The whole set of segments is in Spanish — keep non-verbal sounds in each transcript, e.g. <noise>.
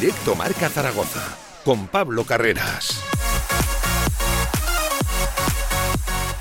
Directo Marca Zaragoza, con Pablo Carreras.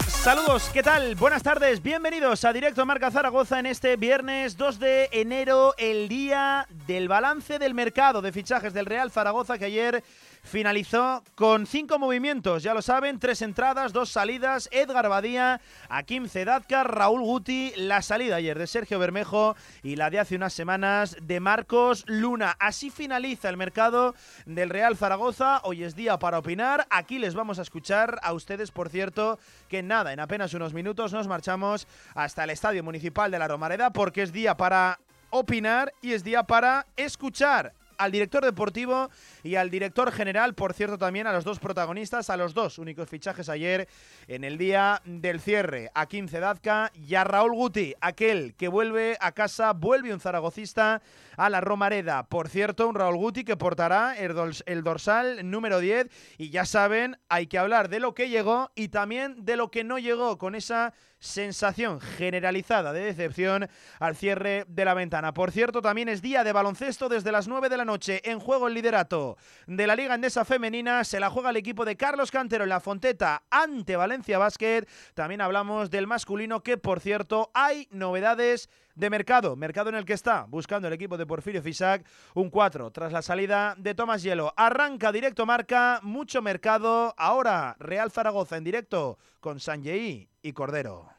Saludos, ¿qué tal? Buenas tardes, bienvenidos a Directo Marca Zaragoza en este viernes 2 de enero, el día del balance del mercado de fichajes del Real Zaragoza que ayer finalizó con cinco movimientos, ya lo saben, tres entradas, dos salidas, Edgar Badía, Akim Zedadka, Raúl Guti, la salida ayer de Sergio Bermejo y la de hace unas semanas de Marcos Luna. Así finaliza el mercado del Real Zaragoza, hoy es día para opinar, aquí les vamos a escuchar a ustedes, por cierto, que nada, en apenas unos minutos nos marchamos hasta el Estadio Municipal de la Romareda porque es día para opinar y es día para escuchar al director deportivo y al director general, por cierto también a los dos protagonistas, a los dos únicos fichajes ayer en el día del cierre, a Kim Zedazka y a Raúl Guti, aquel que vuelve a casa, vuelve un zaragocista a la Romareda. Por cierto, un Raúl Guti que portará el dorsal número 10 y ya saben, hay que hablar de lo que llegó y también de lo que no llegó con esa sensación generalizada de decepción al cierre de la ventana. Por cierto, también es día de baloncesto desde las 9 de la noche en juego el liderato de la Liga Endesa Femenina. Se la juega el equipo de Carlos Cantero en la Fonteta ante Valencia Basket. También hablamos del masculino que, por cierto, hay novedades de mercado, mercado en el que está buscando el equipo de Porfirio Fisac un 4 tras la salida de Tomás Hielo. Arranca directo marca, mucho mercado. Ahora Real Zaragoza en directo con Sanjei y Cordero.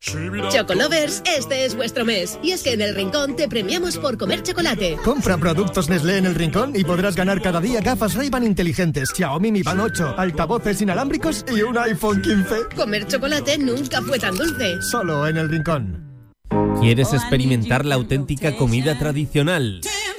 Chocolovers, este es vuestro mes. Y es que en el Rincón te premiamos por comer chocolate. Compra productos Nestlé en el Rincón y podrás ganar cada día gafas Ray-Ban inteligentes, Xiaomi Mi Band 8, altavoces inalámbricos y un iPhone 15. Comer chocolate nunca fue tan dulce. Solo en el Rincón. ¿Quieres experimentar la auténtica comida tradicional?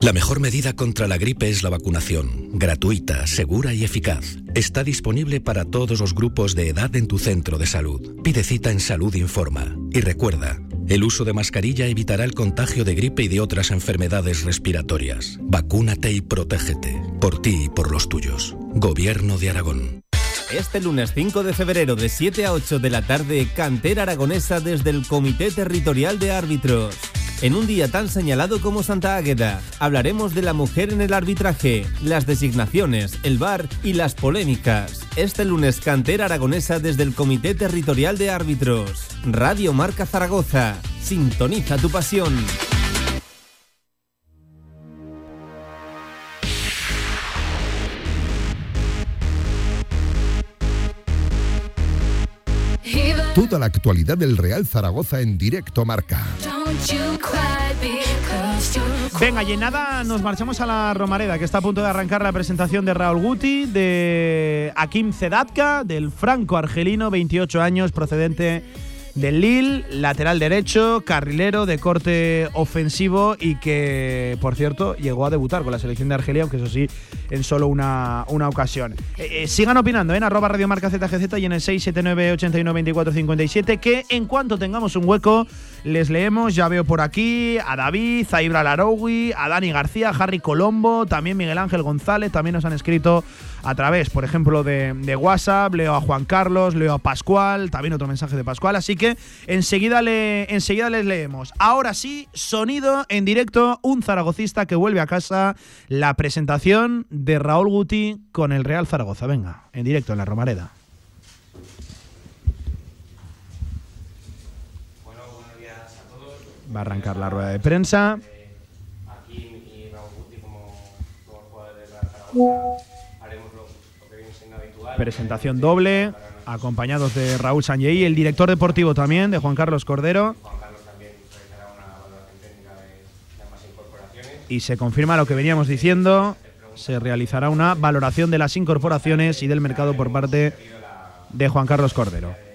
La mejor medida contra la gripe es la vacunación, gratuita, segura y eficaz. Está disponible para todos los grupos de edad en tu centro de salud. Pide cita en Salud Informa. Y recuerda, el uso de mascarilla evitará el contagio de gripe y de otras enfermedades respiratorias. Vacúnate y protégete, por ti y por los tuyos. Gobierno de Aragón. Este lunes 5 de febrero de 7 a 8 de la tarde, cantera aragonesa desde el Comité Territorial de Árbitros. En un día tan señalado como Santa Águeda, hablaremos de la mujer en el arbitraje, las designaciones, el bar y las polémicas. Este lunes cantera aragonesa desde el Comité Territorial de Árbitros. Radio Marca Zaragoza. Sintoniza tu pasión. Toda la actualidad del Real Zaragoza en directo marca. Venga, y en nada nos marchamos a la Romareda, que está a punto de arrancar la presentación de Raúl Guti, de Akim Zedatka, del franco-argelino, 28 años, procedente del Lille, lateral derecho, carrilero de corte ofensivo y que, por cierto, llegó a debutar con la selección de Argelia, aunque eso sí, en solo una, una ocasión. Eh, eh, sigan opinando en arroba radiomarca ZGZ y en el 679 89 que en cuanto tengamos un hueco les leemos. Ya veo por aquí a David, a Ibra a Dani García, a Harry Colombo, también Miguel Ángel González, también nos han escrito a través, por ejemplo, de, WhatsApp, leo a Juan Carlos, leo a Pascual, también otro mensaje de Pascual, así que enseguida, le, enseguida les leemos. Ahora sí, sonido en directo, un zaragocista que vuelve a casa, la presentación de Raúl Guti con el Real Zaragoza. Venga, en directo en la Romareda. Bueno, buenos días a todos. Va a arrancar la rueda de prensa. Presentación doble, acompañados de Raúl Sanjei, el director deportivo también, de Juan Carlos Cordero. Y se confirma lo que veníamos diciendo, se realizará una valoración de las incorporaciones y del mercado por parte de Juan Carlos Cordero.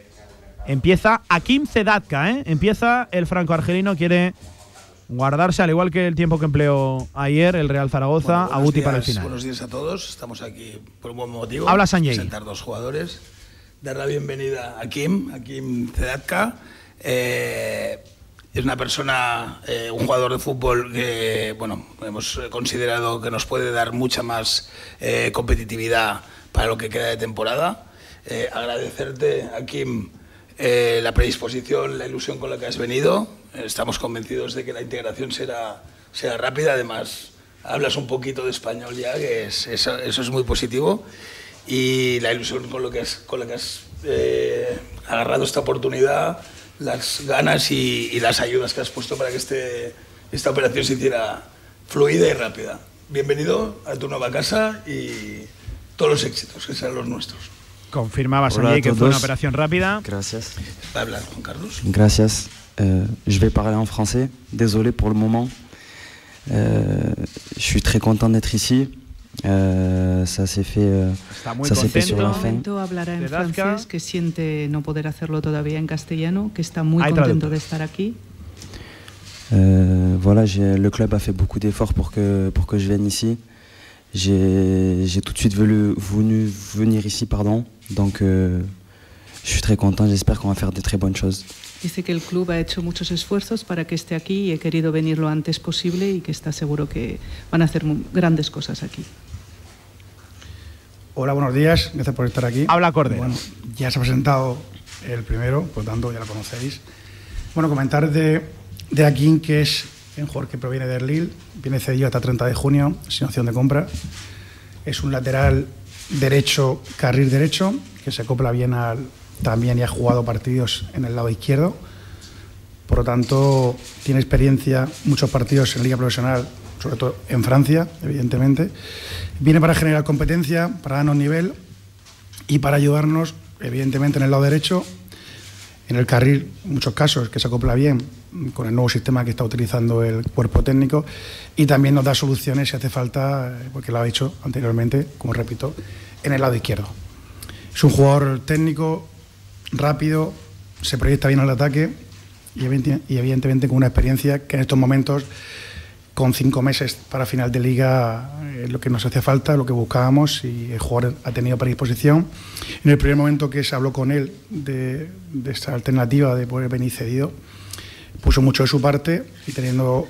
Empieza Akim Zedatka, ¿eh? Empieza el franco-argelino, quiere guardarse, al igual que el tiempo que empleó ayer el Real Zaragoza, Bueno, a Guti para el final. Buenos días a todos. Estamos aquí por un buen motivo. Habla Sanjay. Presentar dos jugadores. Dar la bienvenida a Kim, a Kim Zedatka. Eh, es una persona, eh, un jugador de fútbol que, bueno, hemos considerado que nos puede dar mucha más eh, competitividad para lo que queda de temporada. Eh, agradecerte a Kim eh, la predisposición, la ilusión con la que has venido. Estamos convencidos de que la integración será, será rápida. Además, hablas un poquito de español ya, que es, eso, eso es muy positivo. Y la ilusión con, lo que has, con la que has eh, agarrado esta oportunidad, las ganas y, y las ayudas que has puesto para que este, esta operación se hiciera fluida y rápida. Bienvenido a tu nueva casa y todos los éxitos, que sean los nuestros. Confirmaba Sanjay que fue una operación rápida. Gracias. Va a hablar Juan Carlos. Gracias. Euh, je vais parler en français. Désolé pour le moment. Euh, je suis très content d'être ici. Euh, ça s'est fait, euh, ça s'est fait sur la fin. hablará en francés, que siente no poder hacerlo todavía en castellano, que está muy contento de estar aquí. Euh, voilà, le club a fait beaucoup d'efforts pour que, pour que je vienne ici. J'ai j'ai tout de suite voulu, voulu venir ici, pardon. Donc, euh, je suis très content. J'espère qu'on va faire de très bonnes choses. Dice que el club ha hecho muchos esfuerzos para que esté aquí y he querido venir lo antes posible y que está seguro que van a hacer grandes cosas aquí. Hola, buenos días. Gracias por estar aquí. Habla Cordero. Bueno, ya se ha presentado el primero, por tanto ya lo conocéis. Bueno, comentar de, de Akin, que es un jugador que proviene del Lille, viene cedido hasta 30 de junio, sin opción de compra. Es un lateral derecho, carril derecho, que se acopla bien al, también y ha jugado partidos en el lado izquierdo. Por lo tanto, tiene experiencia, muchos partidos en Liga Profesional, sobre todo en Francia, evidentemente. Viene para generar competencia, para darnos nivel y para ayudarnos, evidentemente, en el lado derecho, en el carril, en muchos casos, que se acopla bien con el nuevo sistema que está utilizando el cuerpo técnico y también nos da soluciones si hace falta, porque lo ha hecho anteriormente, como repito, en el lado izquierdo. Es un jugador técnico, rápido, se proyecta bien al ataque y, evidente- y evidentemente con una experiencia que en estos momentos, con cinco meses para final de liga, es lo que nos hacía falta, lo que buscábamos y el jugador ha tenido predisposición. En el primer momento que se habló con él de, de esta alternativa de poder venir cedido, puso mucho de su parte y teniendo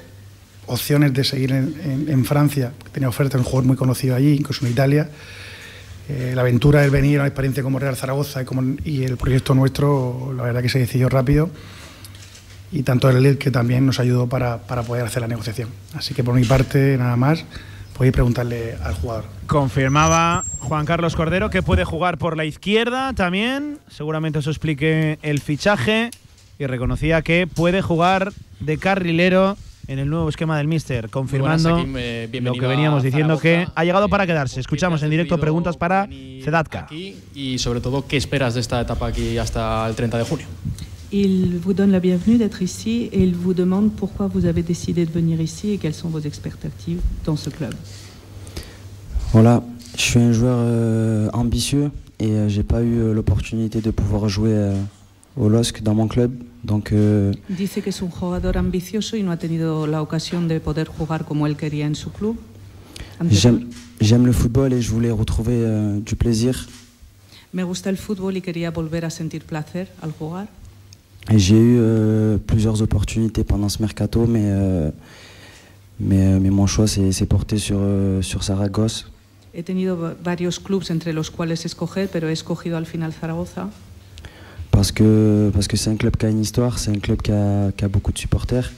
opciones de seguir en, Francia, tenía ofertas, un jugador muy conocido allí, incluso en Italia. Eh, la aventura del venir a experiencia como Real Zaragoza y, como- y el proyecto nuestro, la verdad que se decidió rápido y tanto el Lille que también nos ayudó para, para poder hacer la negociación. Así que por mi parte, nada más, podéis preguntarle al jugador. Confirmaba Juan Carlos Cordero que puede jugar por la izquierda también. Seguramente eso explique el fichaje. Y reconocía que puede jugar de carrilero en el nuevo esquema del Mister, confirmando buenas, Akim, eh, lo que veníamos a diciendo que ha llegado para quedarse. Escuchamos en directo preguntas para Zedatka. Aquí y sobre todo, ¿qué esperas de esta etapa aquí hasta el 30 de junio? Il vous donne la bienvenue d'être ici et il vous demande pourquoi vous avez décidé de venir ici et quelles sont vos expectatives dans ce club. Voilà, je suis un joueur euh, ambitieux et euh, j'ai pas eu euh, l'opportunité de pouvoir jouer euh, au LOSC dans mon club. Donc, euh, Dice que es un jugador ambicioso y no ha tenido la ocasión de poder jugar como él quería en su club. j'aime le football et je voulais retrouver euh, du plaisir. Me gusta el fútbol y quería volver a sentir placer al jugar. Et j'ai eu euh, plusieurs opportunités pendant ce mercato, mais, euh, mais, euh, mais mon choix s'est porté sur, euh, sur Saragosse. He tenido va- varios clubes entre los cuales escoger, pero he escogido al final Zaragoza Parce que parce que c'est un club qui a une histoire, c'est un club qui a, qui a beaucoup de supporters.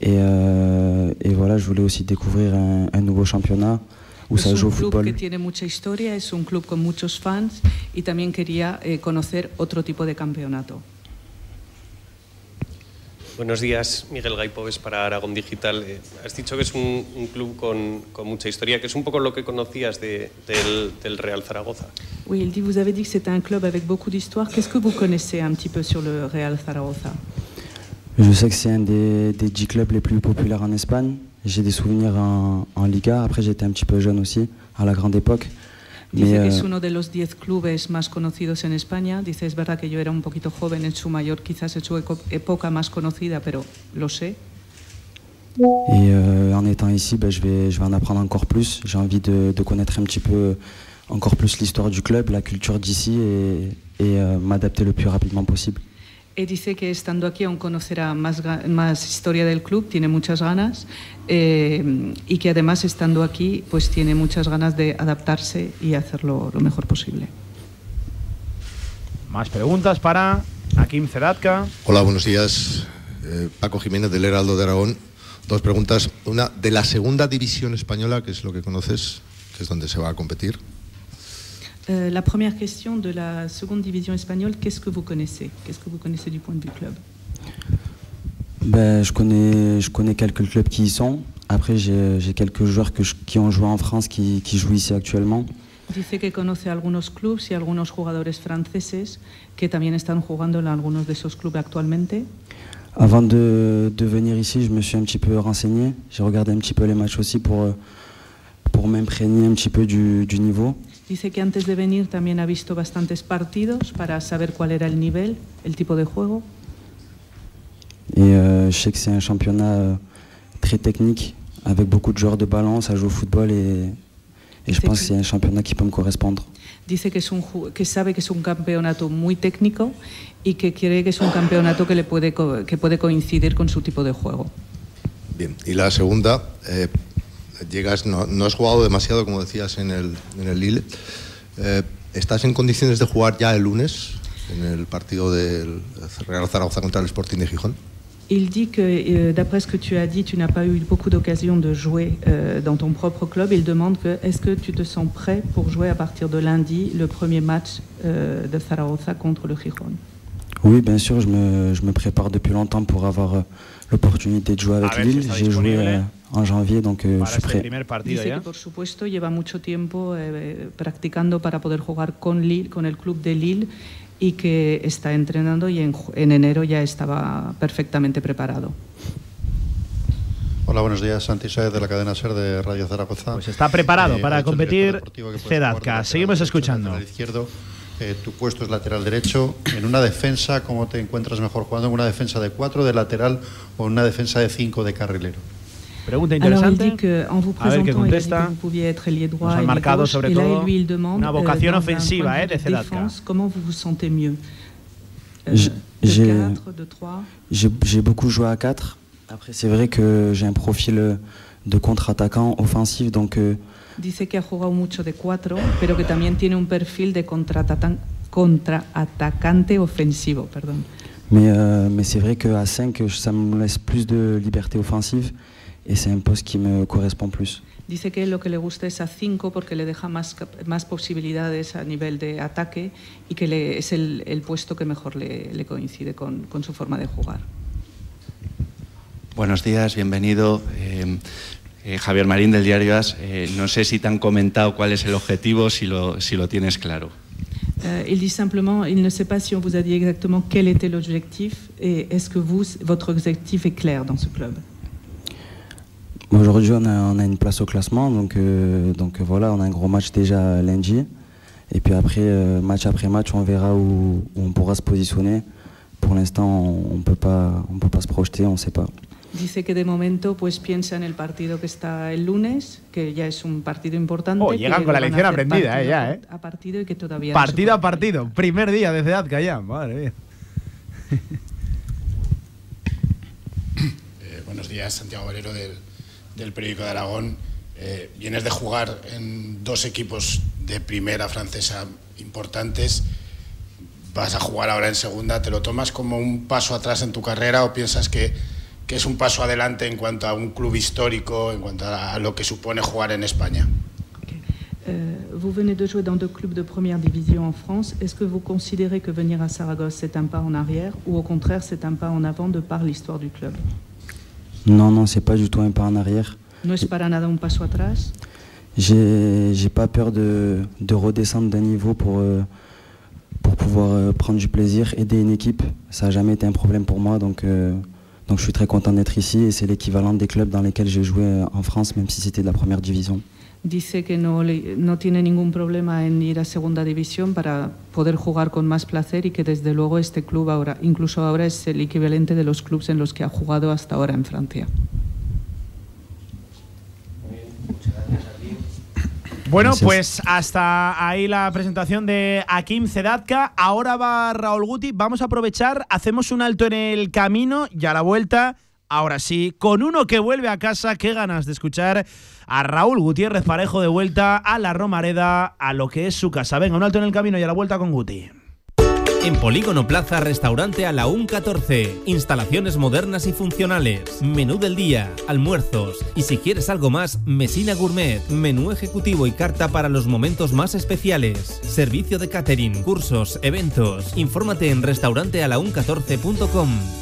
Et, euh, et voilà, je voulais aussi découvrir un, un nouveau championnat où ça es joue un au club football. que tiene mucha historia, es un club con muchos fans y también quería eh, conocer otro tipo de campeonato. Buenos días, Miguel Gaipoves para Aragón Digital. Eh, has dicho que es un, un club con, con mucha historia, que es un poco lo que conocías de- del, del Real Zaragoza. Oui, il dit, vous avez dit que c'était un club avec beaucoup d'histoire. Qu'est-ce que vous connaissez un petit peu sur le Real Zaragoza? Je sais que c'est un des, des 10 clubs les plus populaires en Espagne. J'ai des souvenirs en, en Liga. Après, j'étais un petit peu jeune aussi, à la grande époque. Dice que es uno de los 10 clubes más conocidos en España. Dice, es verdad que yo era un poquito joven en su mayor, quizás en su época más conocida, pero lo sé. Et euh, en étant ici, ben, je, vais, je vais en apprendre encore plus. J'ai envie de, de connaître un petit peu encore plus l'histoire du club, la culture d'ici et, et, euh, m'adapter le plus rapidement possible. Y dice que estando aquí aún conocerá más, ga- más historia del club, tiene muchas ganas eh, y que además estando aquí pues tiene muchas ganas de adaptarse y hacerlo lo mejor posible. Más preguntas para Akim Zedatka. Hola, buenos días. Eh, Paco Jiménez del Heraldo de Aragón. Dos preguntas. Una, de la segunda división española, que es lo que conoces, que es donde se va a competir. Euh, la première question de la seconde division espagnole, qu'est-ce que vous connaissez? Qu'est-ce que vous connaissez du point de vue club? Ben, je, connais, je connais quelques clubs qui y sont. Après, j'ai quelques joueurs que je- qui ont joué en France qui, qui jouent ici actuellement. Dice que conoce algunos clubes y algunos jugadores franceses que también están jugando en algunos de esos clubes actualmente. Avant de, de venir ici, je me suis un petit peu renseigné. J'ai regardé un petit peu les matchs aussi pour, pour m'imprégner un petit peu du, du niveau. Dice que antes de venir también ha visto bastantes partidos para saber cuál era el nivel, el tipo de juego. Et euh, je sais que c'est un championnat euh, très technique, avec beaucoup de joueurs de ballon, ça joue au football et, et je pense que c'est un championnat qui peut me correspondre. Dice que, es un, que sabe que es un campeonato muy técnico y que cree que es un campeonato que, le puede, que puede coincidir con su tipo de juego. Bien. Y la segunda, eh, llegas, no, no has jugado demasiado, como decías, en el, en el Lille. Eh, ¿Estás en condiciones de jugar ya el lunes en el partido del Real Zaragoza contra el Sporting de Gijón? Il dit que, euh, d'après ce que tu as dit, tu n'as pas eu beaucoup d'occasions de jouer euh, dans ton propre club. Il demande que est-ce que tu te sens prêt pour jouer à partir de lundi le premier match euh, de Zaragoza contre le Gijón? Oui, bien sûr, je me, je me prépare depuis longtemps pour avoir euh, l'opportunité de jouer avec A ver si Lille. J'ai joué euh, en janvier, donc euh, je suis este prêt. primer partido Dice que por supuesto lleva mucho tiempo eh, practicando para poder jugar con Lille, con el club de Lille y que está entrenando y en, en enero ya estaba perfectamente preparado. Hola, buenos días. Santi Saez de la cadena SER de Radio Zaragoza. Pues está preparado Eh, para competir lateral Seguimos escuchando. izquierdo. Eh, tu puesto es lateral derecho. En una defensa, ¿cómo te encuentras mejor jugando? ¿En una defensa de cuatro de lateral o en una defensa de cinco de carrilero? Pregunta Alors il interesante. dit qu'en vous A ver qué présentant, il a que contesta. vous pouviez être ailier droit ailier marcado gauche, sobre et là todo lui il demande una vocación euh, ofensiva, point de eh, de défense, comment vous vous sentez mieux Euh, J'ai 4, de 3 j'ai- j'ai beaucoup joué à 4. Après, c'est vrai que j'ai un profil euh, de contre-attaquant offensif, donc euh, Dice que ha jugado mucho de 4, pero que también tiene un perfil de contraatacante ofensivo. Perdón. Mais, euh, mais c'est vrai qu'à 5, ça me laisse plus de liberté offensive et c'est un poste qui me correspond plus. Dice que lo que le gusta es a 5 porque le deja más, más posibilidades a nivel de ataque y que le- es el, el puesto que mejor le, le coincide con, con su forma de jugar. Buenos días, bienvenido. Eh, eh, Javier Marín del Diario As. Eh, no sé si te han comentado cuál es el objetivo, si lo, si lo tienes claro. Euh, il dit simplement, il ne sait pas si on vous a dit exactement quel était l'objectif et est-ce que vous, votre objectif est clair dans ce club Aujourd'hui, on a, on a une place au classement, donc, euh, donc euh, voilà, on a un gros match déjà lundi. Et puis après, euh, match après match, on verra où, où on pourra se positionner. Pour l'instant, on ne peut, pas- on peut pas se projeter, on ne sait pas. Dice que de momento pues piensa en el partido que está el lunes, que ya es un partido importante. Oh, llegan con la lección aprendida, partido eh, ya, eh. A partido y que todavía no Partido a partido. Primer día de Zedatka ya. Madre mía. Eh, buenos días, Santiago Valero del, del periódico de Aragón. Eh, vienes de jugar en dos equipos de primera francesa importantes. Vas a jugar ahora en segunda. ¿Te lo tomas como un paso atrás en tu carrera o piensas que, que es un paso adelante en cuanto a un club histórico, en cuanto a lo que supone jugar en España? Euh, vous venez de jouer dans deux clubs de première division en France. Est-ce que vous considérez que venir à Saragosse, c'est un pas en arrière ou au contraire, c'est un pas en avant de par l'histoire du club Non, non, c'est pas du tout un pas en arrière. No es para nada un paso atrás. J'ai j'ai pas peur de, de redescendre d'un niveau pour, euh, pour pouvoir euh, prendre du plaisir, aider une équipe. Ça n'a jamais été un problème pour moi, donc, euh, donc je suis très content d'être ici et c'est l'équivalent des clubs dans lesquels j'ai joué en France, même si c'était de la première division. Dice que no, no tiene ningún problema en ir a segunda división para poder jugar con más placer y que desde luego este club ahora, incluso ahora es el equivalente de los clubes en los que ha jugado hasta ahora en Francia. Bueno, pues hasta ahí la presentación de Akim Zedatka. Ahora va Raúl Guti. Vamos a aprovechar, hacemos un alto en el camino y a la vuelta, ahora sí, con uno que vuelve a casa. Qué ganas de escuchar a Raúl Gutiérrez Parejo de vuelta a la Romareda, a lo que es su casa. Venga, un alto en el camino y a la vuelta con Guti. En Polígono Plaza, restaurante a la 14. Instalaciones modernas y funcionales. Menú del día, almuerzos. Y si quieres algo más, Mesina Gourmet. Menú ejecutivo y carta para los momentos más especiales. Servicio de catering, cursos, eventos. Infórmate en restaurantealaun14.com.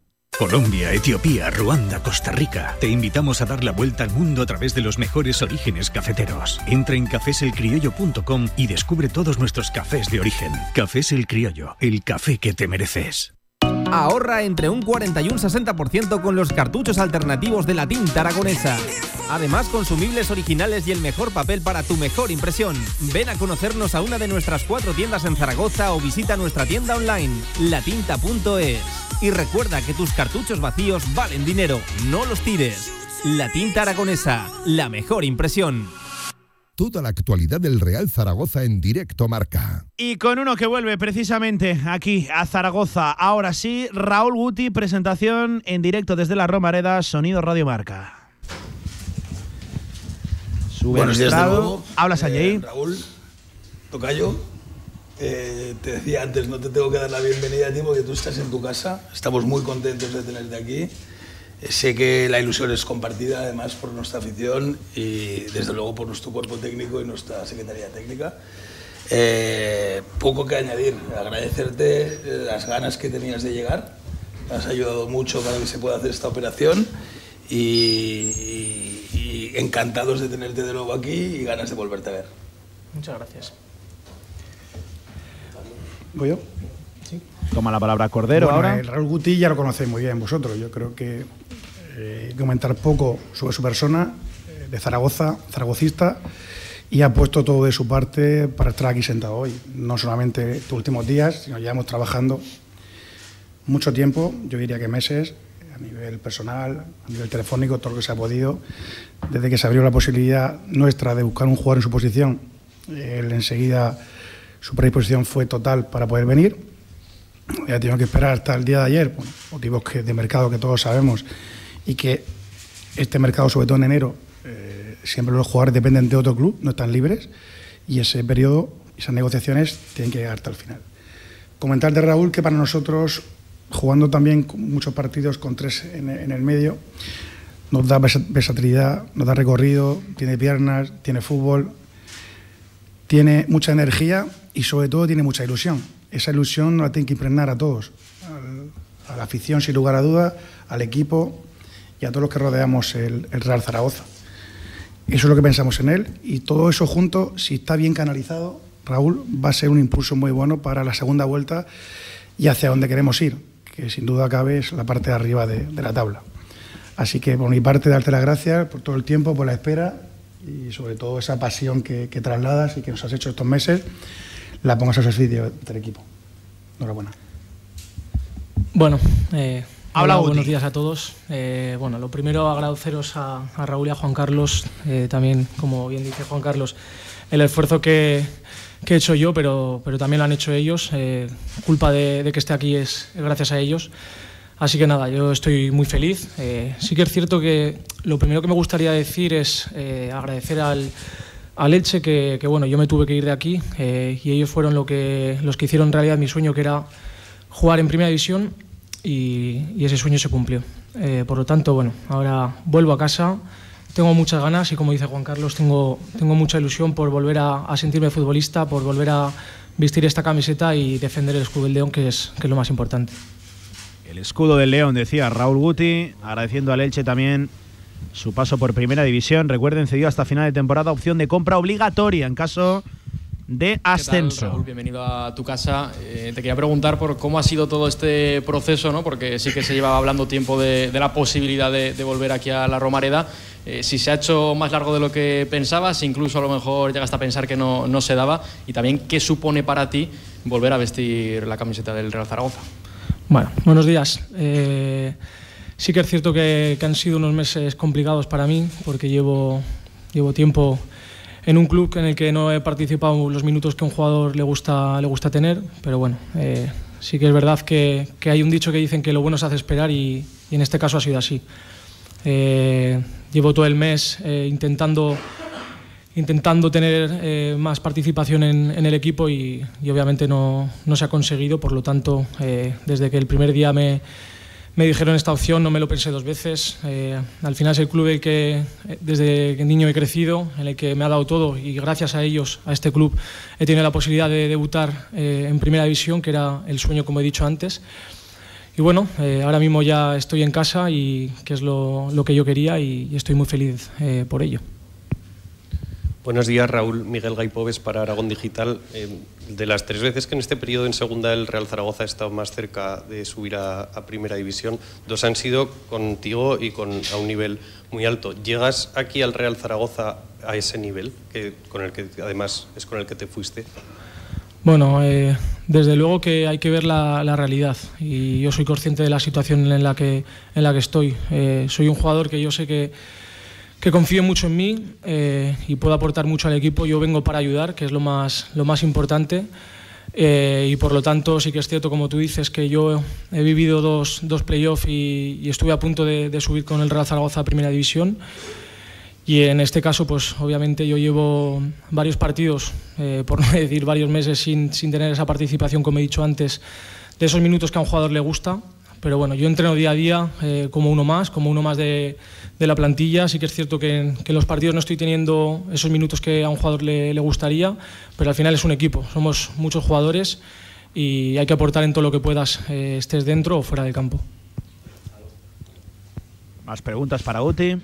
Colombia, Etiopía, Ruanda, Costa Rica. Te invitamos a dar la vuelta al mundo a través de los mejores orígenes cafeteros. Entra en cafeselcriollo.com y descubre todos nuestros cafés de origen. Cafés El Criollo, el café que te mereces. Ahorra entre un 40 y un 60% con los cartuchos alternativos de la tinta aragonesa. Además, consumibles originales y el mejor papel para tu mejor impresión. Ven a conocernos a una de nuestras cuatro tiendas en Zaragoza o visita nuestra tienda online, latinta.es. Y recuerda que tus cartuchos vacíos valen dinero, no los tires. La tinta aragonesa, la mejor impresión. Toda la actualidad del Real Zaragoza en directo marca. Y con uno que vuelve precisamente aquí a Zaragoza, ahora sí, Raúl Guti, presentación en directo desde la Romareda, Sonido Radio Marca. Sube Buenos días de nuevo. Hablas allí. Raúl, Tocayo, eh, te decía antes, no te tengo que dar la bienvenida a ti porque tú estás en tu casa. Estamos muy contentos de tenerte aquí. Eh, sé que la ilusión es compartida además por nuestra afición y desde luego por nuestro cuerpo técnico y nuestra Secretaría Técnica. Eh, poco que añadir, agradecerte las ganas que tenías de llegar. Has ayudado mucho para que se pueda hacer esta operación y, y encantados de tenerte de nuevo aquí y ganas de volverte a ver. Muchas gracias. ¿Voy yo? Sí. Toma la palabra Cordero bueno, ahora. El Raúl Guti ya lo conocéis muy bien vosotros. Yo creo que eh, comentar poco sobre su persona, eh, de Zaragoza, zaragocista, y ha puesto todo de su parte para estar aquí sentado hoy. No solamente estos últimos días, sino llevamos trabajando mucho tiempo, yo diría que meses, a nivel personal, a nivel telefónico, todo lo que se ha podido. Desde que se abrió la posibilidad nuestra de buscar un jugador en su posición, él enseguida su predisposición fue total para poder venir. Ya tenido que esperar hasta el día de ayer, motivos que, de mercado que todos sabemos, y que este mercado, sobre todo en enero, eh, siempre los jugadores dependen de otro club, no están libres, y ese periodo, esas negociaciones tienen que llegar hasta el final. Comentar de Raúl que para nosotros, jugando también muchos partidos con tres en, el medio, nos da versatilidad, nos da recorrido, tiene piernas, tiene fútbol, tiene mucha energía y sobre todo tiene mucha ilusión. Esa ilusión la tiene que impregnar a todos, a la afición sin lugar a duda, al equipo y a todos los que rodeamos el, el, Real Zaragoza. Eso es lo que pensamos en él y todo eso junto, si está bien canalizado, Raúl, va a ser un impulso muy bueno para la segunda vuelta y hacia donde queremos ir, que sin duda cabe es la parte de arriba de, de la tabla. Así que por mi parte, darte las gracias por todo el tiempo, por la espera y sobre todo esa pasión que, que trasladas y que nos has hecho estos meses, la pongas a servicio del equipo. Enhorabuena. Bueno, eh, Habla hola, buenos días a todos. Eh, bueno, lo primero agradeceros a, a, Raúl y a Juan Carlos, eh, también, como bien dice Juan Carlos, el esfuerzo que, que he hecho yo, pero, pero también lo han hecho ellos. Eh, culpa de, de, que esté aquí es gracias a ellos. Así que nada, yo estoy muy feliz. Eh, sí que es cierto que lo primero que me gustaría decir es eh, agradecer al, al Elche que, que, bueno, yo me tuve que ir de aquí eh, y ellos fueron lo que, los que hicieron realidad mi sueño, que era jugar en Primera División y, y ese sueño se cumplió. Eh, por lo tanto, bueno, ahora vuelvo a casa, tengo muchas ganas y como dice Juan Carlos, tengo, tengo mucha ilusión por volver a, a sentirme futbolista, por volver a vestir esta camiseta y defender el escudo del León, que es, que es lo más importante. El escudo del León, decía Raúl Guti, agradeciendo al Elche también su paso por Primera División. Recuerden, cedido hasta final de temporada, opción de compra obligatoria en caso de ascenso. ¿Qué tal, Raúl? Bienvenido a tu casa. Eh, te quería preguntar por cómo ha sido todo este proceso, ¿no? porque sí que se llevaba hablando tiempo de, de la posibilidad de, de, volver aquí a la Romareda. Eh, si se ha hecho más largo de lo que pensabas, incluso a lo mejor llegaste a pensar que no, no se daba, y también qué supone para ti volver a vestir la camiseta del Real Zaragoza. Bueno, buenos días. Eh, sí que es cierto que, que, han sido unos meses complicados para mí, porque llevo, llevo tiempo en un club en el que no he participado los minutos que a un jugador le gusta, le gusta tener, pero bueno, eh, sí que es verdad que, que, hay un dicho que dicen que lo bueno se hace esperar y, y en este caso ha sido así. Eh, llevo todo el mes eh, intentando intentando tener eh, más participación en, en el equipo y, y obviamente no, no, se ha conseguido. Por lo tanto, eh, desde que el primer día me, me, dijeron esta opción, no me lo pensé dos veces. Eh, al final es el club el que desde que niño he crecido, en el que me ha dado todo y gracias a ellos, a este club, he tenido la posibilidad de debutar eh, en primera división, que era el sueño, como he dicho antes. Y bueno, eh, ahora mismo ya estoy en casa y que es lo, lo que yo quería y, y estoy muy feliz eh, por ello. Buenos días, Raúl Miguel Gaipoves para Aragón Digital. Eh, de las tres veces que en este periodo en segunda el Real Zaragoza ha estado más cerca de subir a, a, primera división, dos han sido contigo y con, a un nivel muy alto. ¿Llegas aquí al Real Zaragoza a ese nivel, que, con el que además es con el que te fuiste? Bueno, eh, desde luego que hay que ver la, realidad y yo soy consciente de la situación en la que, en la que estoy. Eh, soy un jugador que yo sé que que confío mucho en mí eh, y puedo aportar mucho al equipo. Yo vengo para ayudar, que es lo más, lo más importante. Y por lo tanto, sí que es cierto, como tú dices, que yo he vivido dos, dos playoffs y, y, estuve a punto de, de, subir con el Real Zaragoza a Primera División. Y en este caso, pues obviamente yo llevo varios partidos, eh, por no <laughs> decir varios meses, sin, sin tener esa participación, como he dicho antes, de esos minutos que a un jugador le gusta. Pero bueno, yo entreno día a día eh, como uno más, como uno más de, de la plantilla. Sí que es cierto que que en, los partidos no estoy teniendo esos minutos que a un jugador le, le, gustaría, pero al final es un equipo. Somos muchos jugadores y hay que aportar en todo lo que puedas, eh, estés dentro o fuera del campo. Más preguntas para Uti.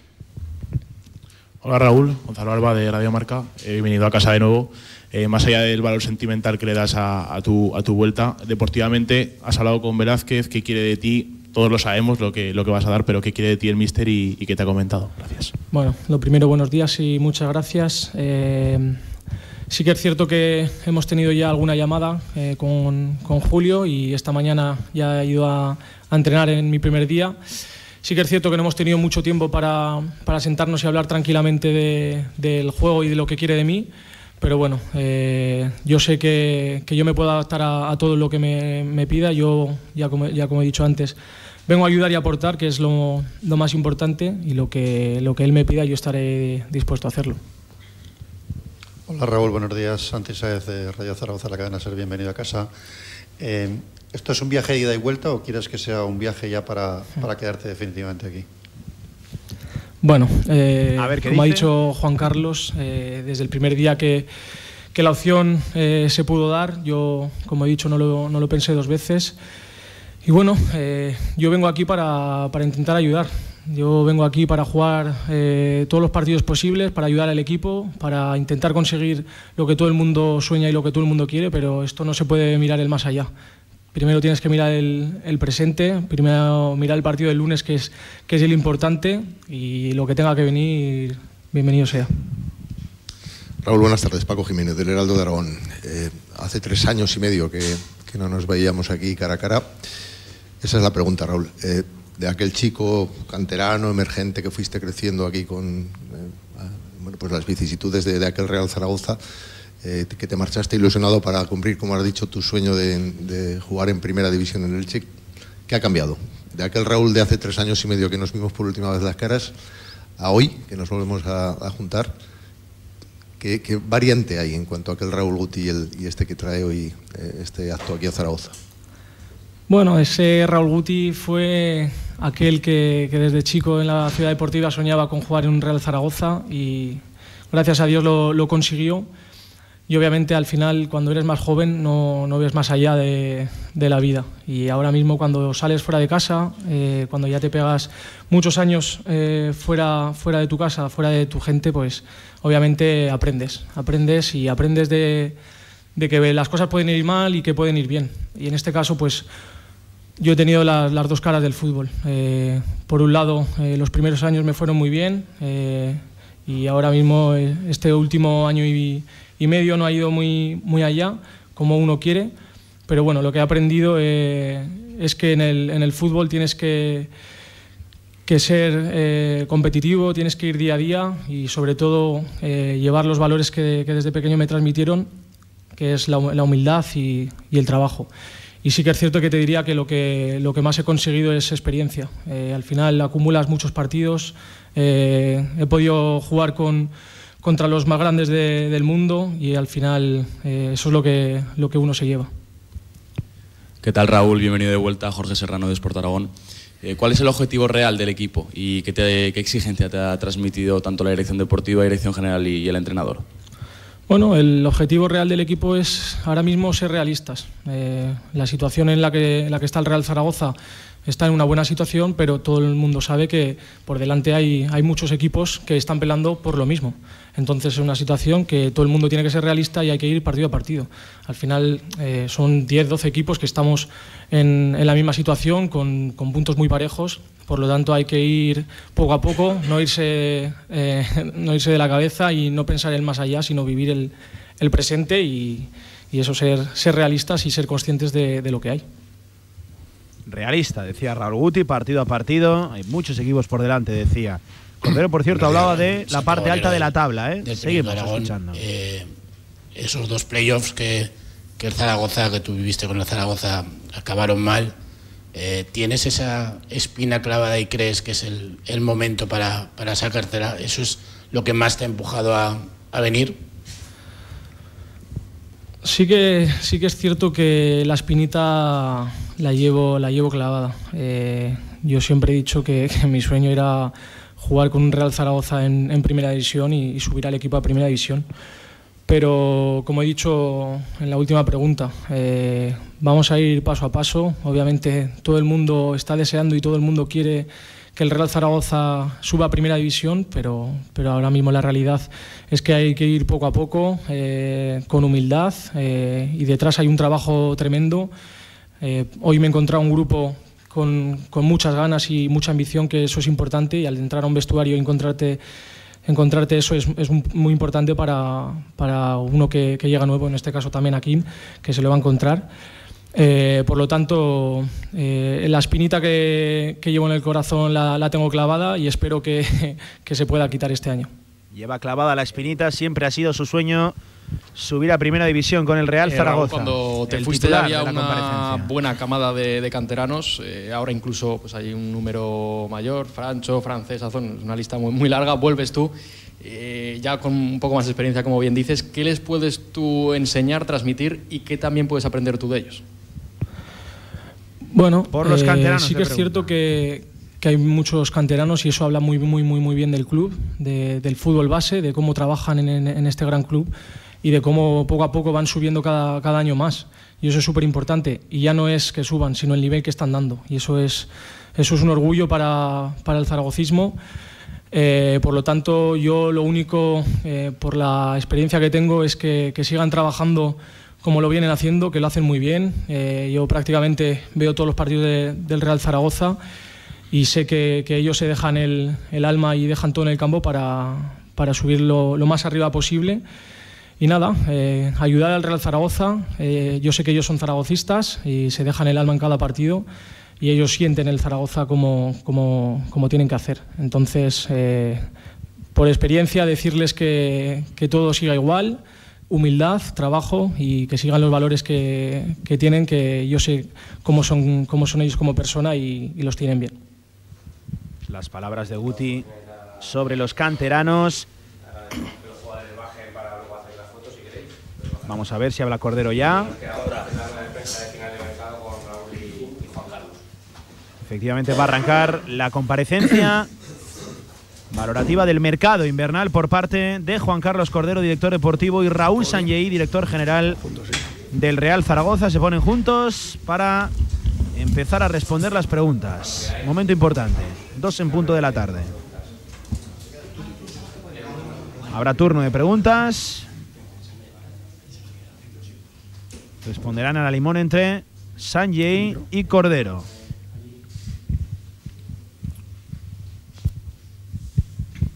Hola Raúl, Gonzalo Alba de Radio Marca. He venido a casa de nuevo. Eh, más allá del valor sentimental que le das a, a, tu, a tu vuelta, deportivamente has hablado con Velázquez, qué quiere de ti, todos lo sabemos lo que, lo que vas a dar, pero qué quiere de ti el míster y, y qué te ha comentado. Gracias. Bueno, lo primero, buenos días y muchas gracias. Eh, sí que es cierto que hemos tenido ya alguna llamada eh, con, con, Julio y esta mañana ya he ido a, a, entrenar en mi primer día. Sí que es cierto que no hemos tenido mucho tiempo para, para sentarnos y hablar tranquilamente de, del juego y de lo que quiere de mí pero bueno, eh, yo sé que, que, yo me puedo adaptar a, a todo lo que me, me, pida. Yo, ya como, ya como he dicho antes, vengo a ayudar y aportar, que es lo, lo, más importante, y lo que, lo que él me pida, yo estaré dispuesto a hacerlo. Hola Raúl, buenos días. Santi Saez de Radio Zaragoza, la cadena Ser, bienvenido a casa. Eh, ¿Esto es un viaje de ida y vuelta o quieres que sea un viaje ya para, para quedarte definitivamente aquí? Bueno, eh, ver, como dice? ha dicho Juan Carlos, eh, desde el primer día que, que la opción eh, se pudo dar, yo, como he dicho, no lo, no lo pensé dos veces. Y bueno, eh, yo vengo aquí para, para, intentar ayudar. Yo vengo aquí para jugar eh, todos los partidos posibles, para ayudar al equipo, para intentar conseguir lo que todo el mundo sueña y lo que todo el mundo quiere, pero esto no se puede mirar el más allá primero tienes que mirar el, el, presente, primero mirar el partido del lunes, que es, que es el importante, y lo que tenga que venir, bienvenido sea. Raúl, buenas tardes. Paco Jiménez, del Heraldo de Aragón. Eh, hace tres años y medio que, que, no nos veíamos aquí cara a cara. Esa es la pregunta, Raúl. Eh, de aquel chico canterano, emergente que fuiste creciendo aquí con eh, bueno, pues las vicisitudes de, de aquel Real Zaragoza, eh, que te marchaste ilusionado para cumplir, como has dicho, tu sueño de, de, jugar en primera división en el Che. ¿Qué ha cambiado? de aquel Raúl de hace tres años y medio que nos vimos por última vez las caras a hoy, que nos volvemos a, juntar, ¿qué, variante hay en cuanto a aquel Raúl Guti y, el, y este que trae hoy eh, este acto aquí a Zaragoza? Bueno, ese Raúl Guti fue aquel que, desde chico en la ciudad deportiva soñaba con jugar en un Real Zaragoza y gracias a Dios lo, consiguió. Y obviamente al final cuando eres más joven no, ves más allá de, la vida. Y ahora mismo cuando sales fuera de casa, eh, cuando ya te pegas muchos años eh, fuera, fuera de tu casa, fuera de tu gente, pues obviamente aprendes. Aprendes y aprendes de, de que las cosas pueden ir mal y que pueden ir bien. Y en este caso pues yo he tenido las, dos caras del fútbol. Eh, por un lado, eh, los primeros años me fueron muy bien eh, y ahora mismo este último año y, medio no ha ido muy, muy allá como uno quiere. Pero bueno, lo que he aprendido es que en el, en el, fútbol tienes que, que ser competitivo, tienes que ir día a día y sobre todo llevar los valores que, desde pequeño me transmitieron, que es la, humildad y, y el trabajo. Y sí que es cierto que te diría que lo que, lo que más he conseguido es experiencia. Eh, al final acumulas muchos partidos, eh, he podido jugar con, contra los más grandes del mundo y al final eh, eso es lo que, lo que uno se lleva. ¿Qué tal Raúl? Bienvenido de vuelta, Jorge Serrano de Sport Aragón. ¿Cuál es el objetivo real del equipo y qué, qué, exigencia te ha transmitido tanto la dirección deportiva, la dirección general y el entrenador? Bueno, el objetivo real del equipo es ahora mismo ser realistas. Eh, la situación en la, que, la que está el Real Zaragoza está en una buena situación, pero todo el mundo sabe que por delante hay, muchos equipos que están pelando por lo mismo. Entonces es una situación que todo el mundo tiene que ser realista y hay que ir partido a partido. Al final eh, son 10, 12 equipos que estamos en, la misma situación, con, puntos muy parejos. Por lo tanto hay que ir poco a poco, no irse, eh, <laughs> de la cabeza y no pensar en más allá, sino vivir el, presente y, eso, ser realistas y ser conscientes de, lo que hay realista, decía Raúl Guti, partido a partido. Hay muchos equipos por delante, decía. Cordero, por cierto, hablaba de la parte alta de la tabla, ¿eh? Seguimos escuchando. Eh, esos dos playoffs que, que el Zaragoza, que tú viviste con el Zaragoza, acabaron mal. Eh, ¿Tienes esa espina clavada y crees que es el, el momento para, para sacártela? ¿Eso es lo que más te ha empujado a, a venir? Sí que, sí que es cierto que la espinita la llevo, la llevo clavada. Eh, yo siempre he dicho que, <laughs> que mi sueño era jugar con un Real Zaragoza en, primera división y, subir al equipo a primera división. Pero como he dicho en la última pregunta, eh, vamos a ir paso a paso. Obviamente todo el mundo está deseando y todo el mundo quiere que el Real Zaragoza suba a primera división, pero, pero ahora mismo la realidad es que hay que ir poco a poco, eh, con humildad, eh, y detrás hay un trabajo tremendo. hoy me he encontrado un grupo con, muchas ganas y mucha ambición, que eso es importante, y al entrar a un vestuario encontrarte, encontrarte eso es, muy importante para, para uno que, llega nuevo, en este caso también aquí, que se lo va a encontrar. Eh, por lo tanto, eh, la espinita que, llevo en el corazón la, la tengo clavada y espero que, <laughs> que se pueda quitar este año. Lleva clavada la espinita, siempre ha sido su sueño subir a primera división con el Real Zaragoza. cuando te fuiste ya había una buena camada de, canteranos, eh, ahora incluso pues hay un número mayor, Francho, Francesa, una lista muy, muy larga, vuelves tú. Eh, ya con un poco más de experiencia, como bien dices, ¿qué les puedes tú enseñar, transmitir y qué también puedes aprender tú de ellos? Bueno, Por los eh, sí que es cierto que, que, hay muchos canteranos y eso habla muy, muy, muy, muy bien del club, del fútbol base, de cómo trabajan en, en este gran club y de cómo poco a poco van subiendo cada, cada año más. Y eso es súper importante. Y ya no es que suban, sino el nivel que están dando. Y eso es, eso es un orgullo para, para el zaragocismo. Eh, por lo tanto, yo lo único, eh, por la experiencia que tengo, es que, que, sigan trabajando como lo vienen haciendo, que lo hacen muy bien. Eh, yo prácticamente veo todos los partidos del Real Zaragoza y sé que, que ellos se dejan el, el, alma y dejan todo en el campo para, para subir lo, lo más arriba posible. Y nada, eh, ayudar al Real Zaragoza. Eh, yo sé que ellos son zaragocistas y se dejan el alma en cada partido y ellos sienten el Zaragoza como, como, como tienen que hacer. Entonces, eh, por experiencia, decirles que, que, todo siga igual, humildad, trabajo y que sigan los valores que, que tienen, que yo sé cómo son, cómo son ellos como persona y, y los tienen bien. Las palabras de Guti sobre los canteranos. Vamos a ver si habla Cordero ya. Efectivamente va a arrancar la comparecencia valorativa del mercado invernal por parte de Juan Carlos Cordero, director deportivo, y Raúl Sanjei, director general del Real Zaragoza. Se ponen juntos para empezar a responder las preguntas. Momento importante, dos en punto de la tarde. Habrá turno de preguntas. Responderán a la limón entre Sanjay y Cordero.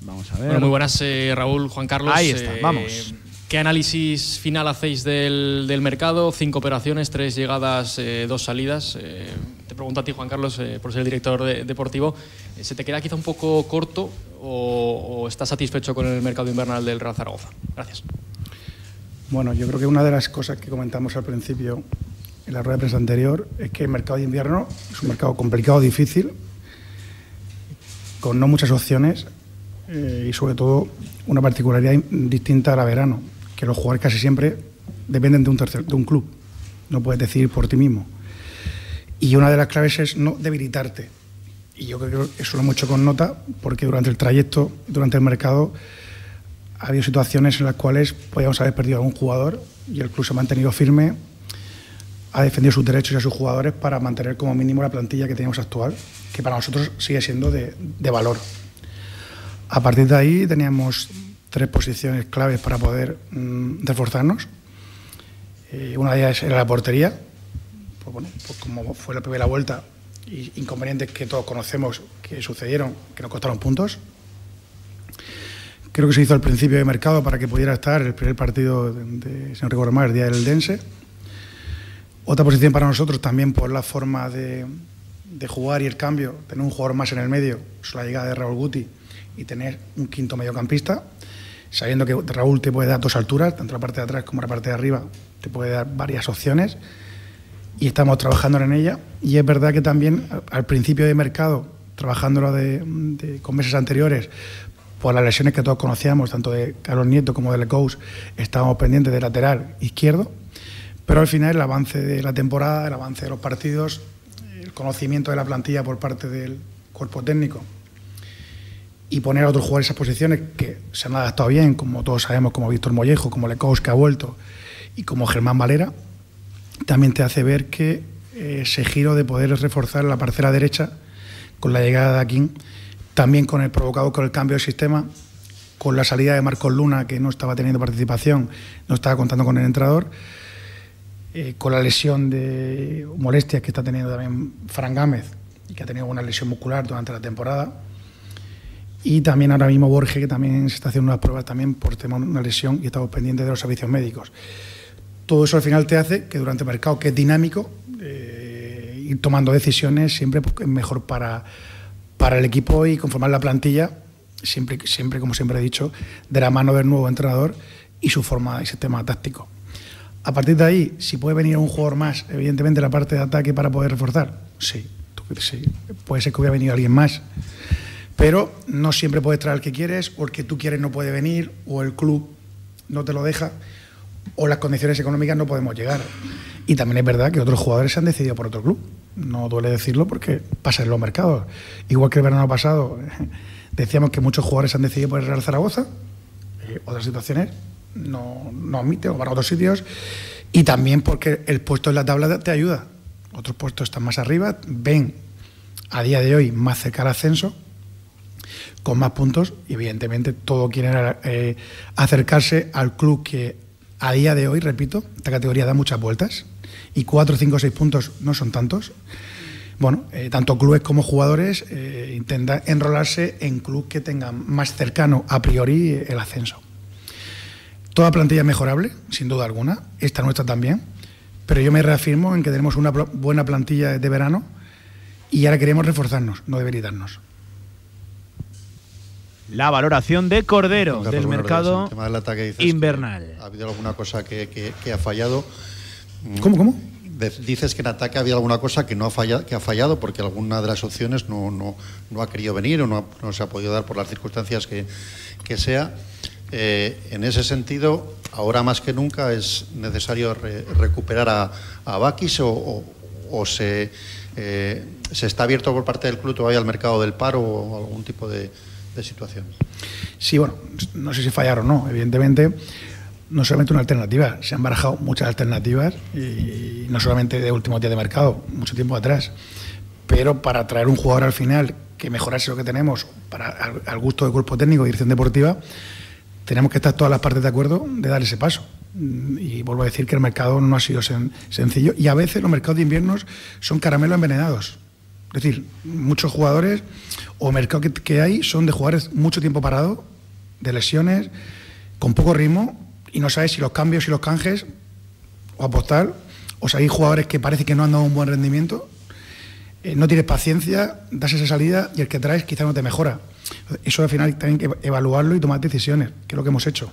Vamos a ver. Bueno, muy buenas, eh, Raúl, Juan Carlos. Ahí está, Eh, vamos. ¿Qué análisis final hacéis del, del mercado? Cinco operaciones, tres llegadas, eh, dos salidas. Eh, te pregunto a ti, Juan Carlos, eh, por ser el director de- deportivo. eh, ¿Se te queda quizá un poco corto o, o estás satisfecho con el mercado invernal del Real Zaragoza? Gracias. Bueno, yo creo que una de las cosas que comentamos al principio en la rueda de prensa anterior es que el mercado de invierno es un mercado complicado, difícil, con no muchas opciones eh, y sobre todo una particularidad in- distinta a la verano, que los jugadores casi siempre dependen de un, tercer- de un club, no puedes decidir por ti mismo. Y una de las claves es no debilitarte. Y yo creo que eso lo hemos hecho con nota porque durante el trayecto, durante el mercado, ha habido situaciones en las cuales podíamos haber perdido a un jugador y el club se ha mantenido firme, ha defendido sus derechos y a sus jugadores para mantener como mínimo la plantilla que tenemos actual, que para nosotros sigue siendo de valor. A partir de ahí teníamos tres posiciones claves para poder mm, reforzarnos. Eh, una de ellas era la portería, pues bueno, pues como fue la primera vuelta y inconvenientes que todos conocemos que sucedieron, que nos costaron puntos. Creo que se hizo al principio de mercado para que pudiera estar el primer partido, de, si no recuerdo el día del Dense. Otra posición para nosotros también por la forma de, jugar y el cambio, tener un jugador más en el medio, la llegada de Raúl Guti y tener un quinto mediocampista, sabiendo que Raúl te puede dar dos alturas, tanto la parte de atrás como la parte de arriba, te puede dar varias opciones y estamos trabajando en ella. Y es verdad que también al- principio de mercado, trabajándolo de, de- con meses anteriores, por las lesiones que todos conocíamos, tanto de Carlos Nieto como de Lecous, estábamos pendientes de lateral izquierdo, pero al final el avance de la temporada, el avance de los partidos, el conocimiento de la plantilla por parte del cuerpo técnico y poner a otros jugadores en esas posiciones que se han adaptado bien, como todos sabemos, como Víctor Mollejo, como Lecous que ha vuelto y como Germán Valera, también te hace ver que eh, ese giro de poder reforzar la parcela derecha con la llegada de Akin, también con el provocado con el cambio de sistema, con la salida de Marcos Luna, que no estaba teniendo participación, no estaba contando con el entrador, eh, con la lesión de molestias que está teniendo también Fran Gámez, que ha tenido una lesión muscular durante la temporada. Y también ahora mismo Borges, que también se está haciendo unas pruebas también por tema de una lesión y estamos pendientes de los servicios médicos. Todo eso al final te hace que durante el mercado, que es dinámico, eh, ir tomando decisiones siempre mejor para, para el equipo y conformar la plantilla, siempre, siempre, como siempre he dicho, de la mano del nuevo entrenador y su forma y sistema táctico. A partir de ahí, si puede venir un jugador más, evidentemente la parte de ataque para poder reforzar, sí, sí. puede ser que hubiera venido alguien más, pero no siempre puedes traer al que quieres, o el que tú quieres no puede venir, o el club no te lo deja, o las condiciones económicas no podemos llegar. Y también es verdad que otros jugadores se han decidido por otro club. No duele decirlo porque pasa en los mercados. Igual que el verano pasado, <laughs> decíamos que muchos jugadores se han decidido por el Real Zaragoza, eh, otras situaciones no, no admiten o van a otros sitios, y también porque el puesto en la tabla te ayuda. Otros puestos están más arriba, ven a día de hoy más cerca al ascenso, con más puntos, evidentemente todo quiere eh, acercarse al club que a día de hoy, repito, esta categoría da muchas vueltas, y 4, 5, 6 puntos no son tantos. Bueno, eh, tanto clubes como jugadores eh, intentan enrolarse en clubes que tengan más cercano a priori el ascenso. Toda plantilla mejorable, sin duda alguna, esta nuestra también, pero yo me reafirmo en que tenemos una buena plantilla de verano y ahora queremos reforzarnos, no debilitarnos. La valoración de Cordero del mercado invernal. ¿Ha habido alguna cosa que, ha fallado? ¿Cómo, cómo? Dices que en ataque había alguna cosa que no ha fallado, que ha fallado porque alguna de las opciones no, no, no ha querido venir o no, no, se ha podido dar por las circunstancias que, que sea. Eh, en ese sentido, ahora más que nunca es necesario recuperar a, a Bakis o, o, se, eh, se está abierto por parte del club todavía al mercado del paro o algún tipo de, de situación. Sí, bueno, no sé si fallaron o no, evidentemente no solamente una alternativa, se han barajado muchas alternativas y no solamente de último día de mercado, mucho tiempo atrás, pero para traer un jugador al final que mejorase lo que tenemos para al, gusto del cuerpo técnico y dirección deportiva, tenemos que estar todas las partes de acuerdo de dar ese paso. Y vuelvo a decir que el mercado no ha sido sencillo y a veces los mercados de inviernos son caramelos envenenados. Es decir, muchos jugadores o mercados que, hay son de jugadores mucho tiempo parado, de lesiones, con poco ritmo y no sabes si los cambios y los canjes o apostar, o si hay jugadores que parece que no han dado un buen rendimiento, eh, no tienes paciencia, das esa salida y el que traes quizá no te mejora. Eso al final tienen que evaluarlo y tomar decisiones, que es lo que hemos hecho.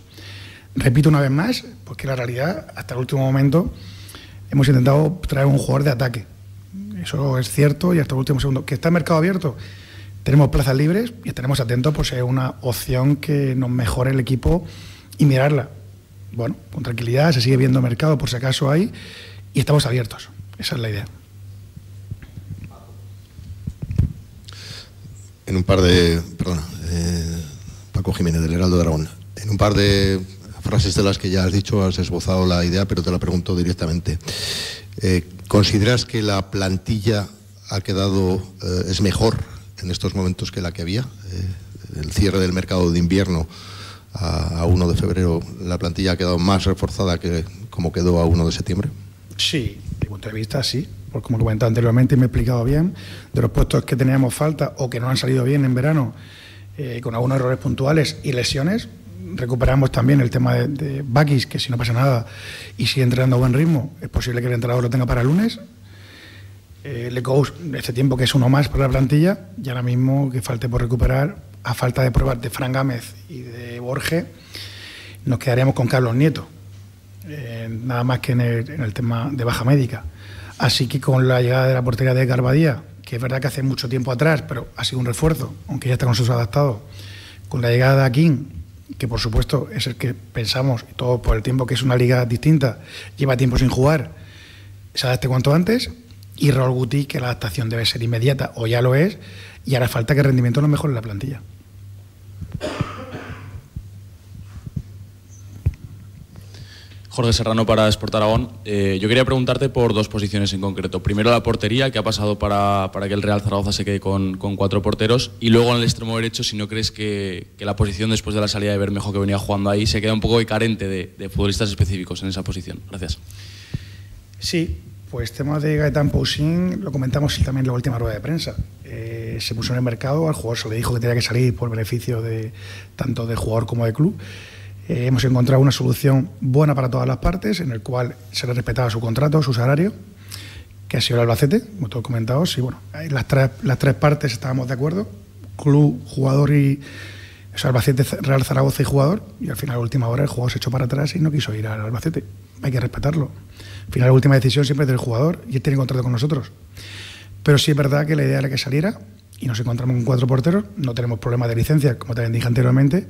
Repito una vez más, porque la realidad, hasta el último momento, hemos intentado traer un jugador de ataque. Eso es cierto y hasta el último segundo. ¿Que está el mercado abierto? Tenemos plazas libres y estaremos atentos por si hay una opción que nos mejore el equipo y mirarla bueno, con tranquilidad, se sigue viendo mercado por si acaso hay y estamos abiertos. Esa es la idea. En un par de. Perdona, eh, Paco Jiménez del Heraldo de. En un par de frases de las que ya has dicho, has esbozado la idea, pero te la pregunto directamente. Eh, ¿Consideras que la plantilla ha quedado, eh, es mejor en estos momentos que la que había? el cierre del mercado de invierno a, 1 de febrero la plantilla ha quedado más reforzada que como quedó a 1 de septiembre? Sí, de mi punto de vista sí, porque como comentado anteriormente y me he explicado bien, de los puestos que teníamos falta o que no han salido bien en verano, eh, con algunos errores puntuales y lesiones, recuperamos también el tema de, de Bakis, que si no pasa nada y sigue entrenando a buen ritmo, es posible que el entrenador lo tenga para el lunes. Eh, este tiempo que es uno más para la plantilla, y ahora mismo que falte por recuperar, a falta de pruebas de Fran Gámez y de Borges, nos quedaríamos con Carlos Nieto, eh, nada más que en el, tema de baja médica. Así que con la llegada de la portería de Garbadía, que es verdad que hace mucho tiempo atrás, pero ha sido un refuerzo, aunque ya está con sus adaptados, con la llegada de Akin, que por supuesto es el que pensamos, y todo por el tiempo que es una liga distinta, lleva tiempo sin jugar, se adapte cuanto antes, y Raúl Guti, que la adaptación debe ser inmediata, o ya lo es, y ahora falta que el rendimiento no mejore la plantilla. Jorge Serrano para Sport Aragón. Eh, yo quería preguntarte por dos posiciones en concreto. Primero la portería, que ha pasado para, que el Real Zaragoza se quede con, cuatro porteros. Y luego en el extremo derecho, si no crees que, la posición después de la salida de Bermejo que venía jugando ahí se queda un poco carente de, de futbolistas específicos en esa posición. Gracias. Sí, pues tema de Gaetan Poussin lo comentamos también en la última rueda de prensa. Eh, se puso en el mercado, al jugador se le dijo que tenía que salir por beneficio de tanto de jugador como de club. Eh, hemos encontrado una solución buena para todas las partes, en el cual se le respetaba su contrato, su salario, que ha sido el Albacete, como todos comentamos, y bueno, las tres, partes estábamos de acuerdo, club, jugador y o Albacete, Real Zaragoza y jugador, y al final, a última hora, el jugador se echó para atrás y no quiso ir al Albacete. Hay que respetarlo. Al final, la última decisión siempre es del jugador y tiene contrato con nosotros. Pero sí es verdad que la idea era que saliera y nos encontramos con cuatro porteros. No tenemos problema de licencia, como también dije anteriormente,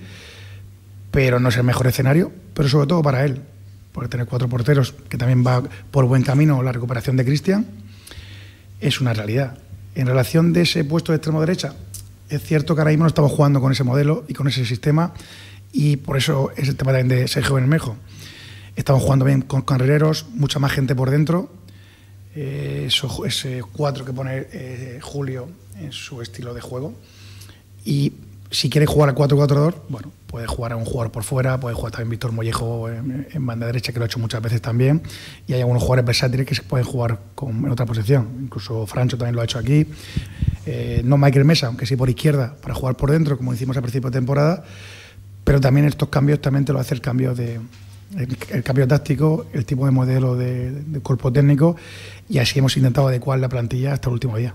pero no es el mejor escenario, pero sobre todo para él, porque tener cuatro porteros, que también va por buen camino la recuperación de Cristian, es una realidad. En relación de ese puesto de extremo derecha, es cierto que ahora mismo no estamos jugando con ese modelo y con ese sistema, y por eso es el tema también de Sergio Bermejo. Estamos jugando bien con carrereros, mucha más gente por dentro. Eh, ese cuatro que pone eh, Julio en su estilo de juego. Y si quiere jugar a 4-4-2, bueno, puede jugar a un jugador por fuera, puede jugar también Víctor Mollejo en, banda derecha, que lo ha hecho muchas veces también. Y hay algunos jugadores versátiles que se pueden jugar con, en otra posición. Incluso Francho también lo ha hecho aquí. Eh, no Michael Mesa, aunque sí por izquierda, para jugar por dentro, como hicimos al principio de temporada. Pero también estos cambios también te lo hace el cambio de, el, cambio táctico, el tipo de modelo de, cuerpo técnico y así hemos intentado adecuar la plantilla hasta el último día.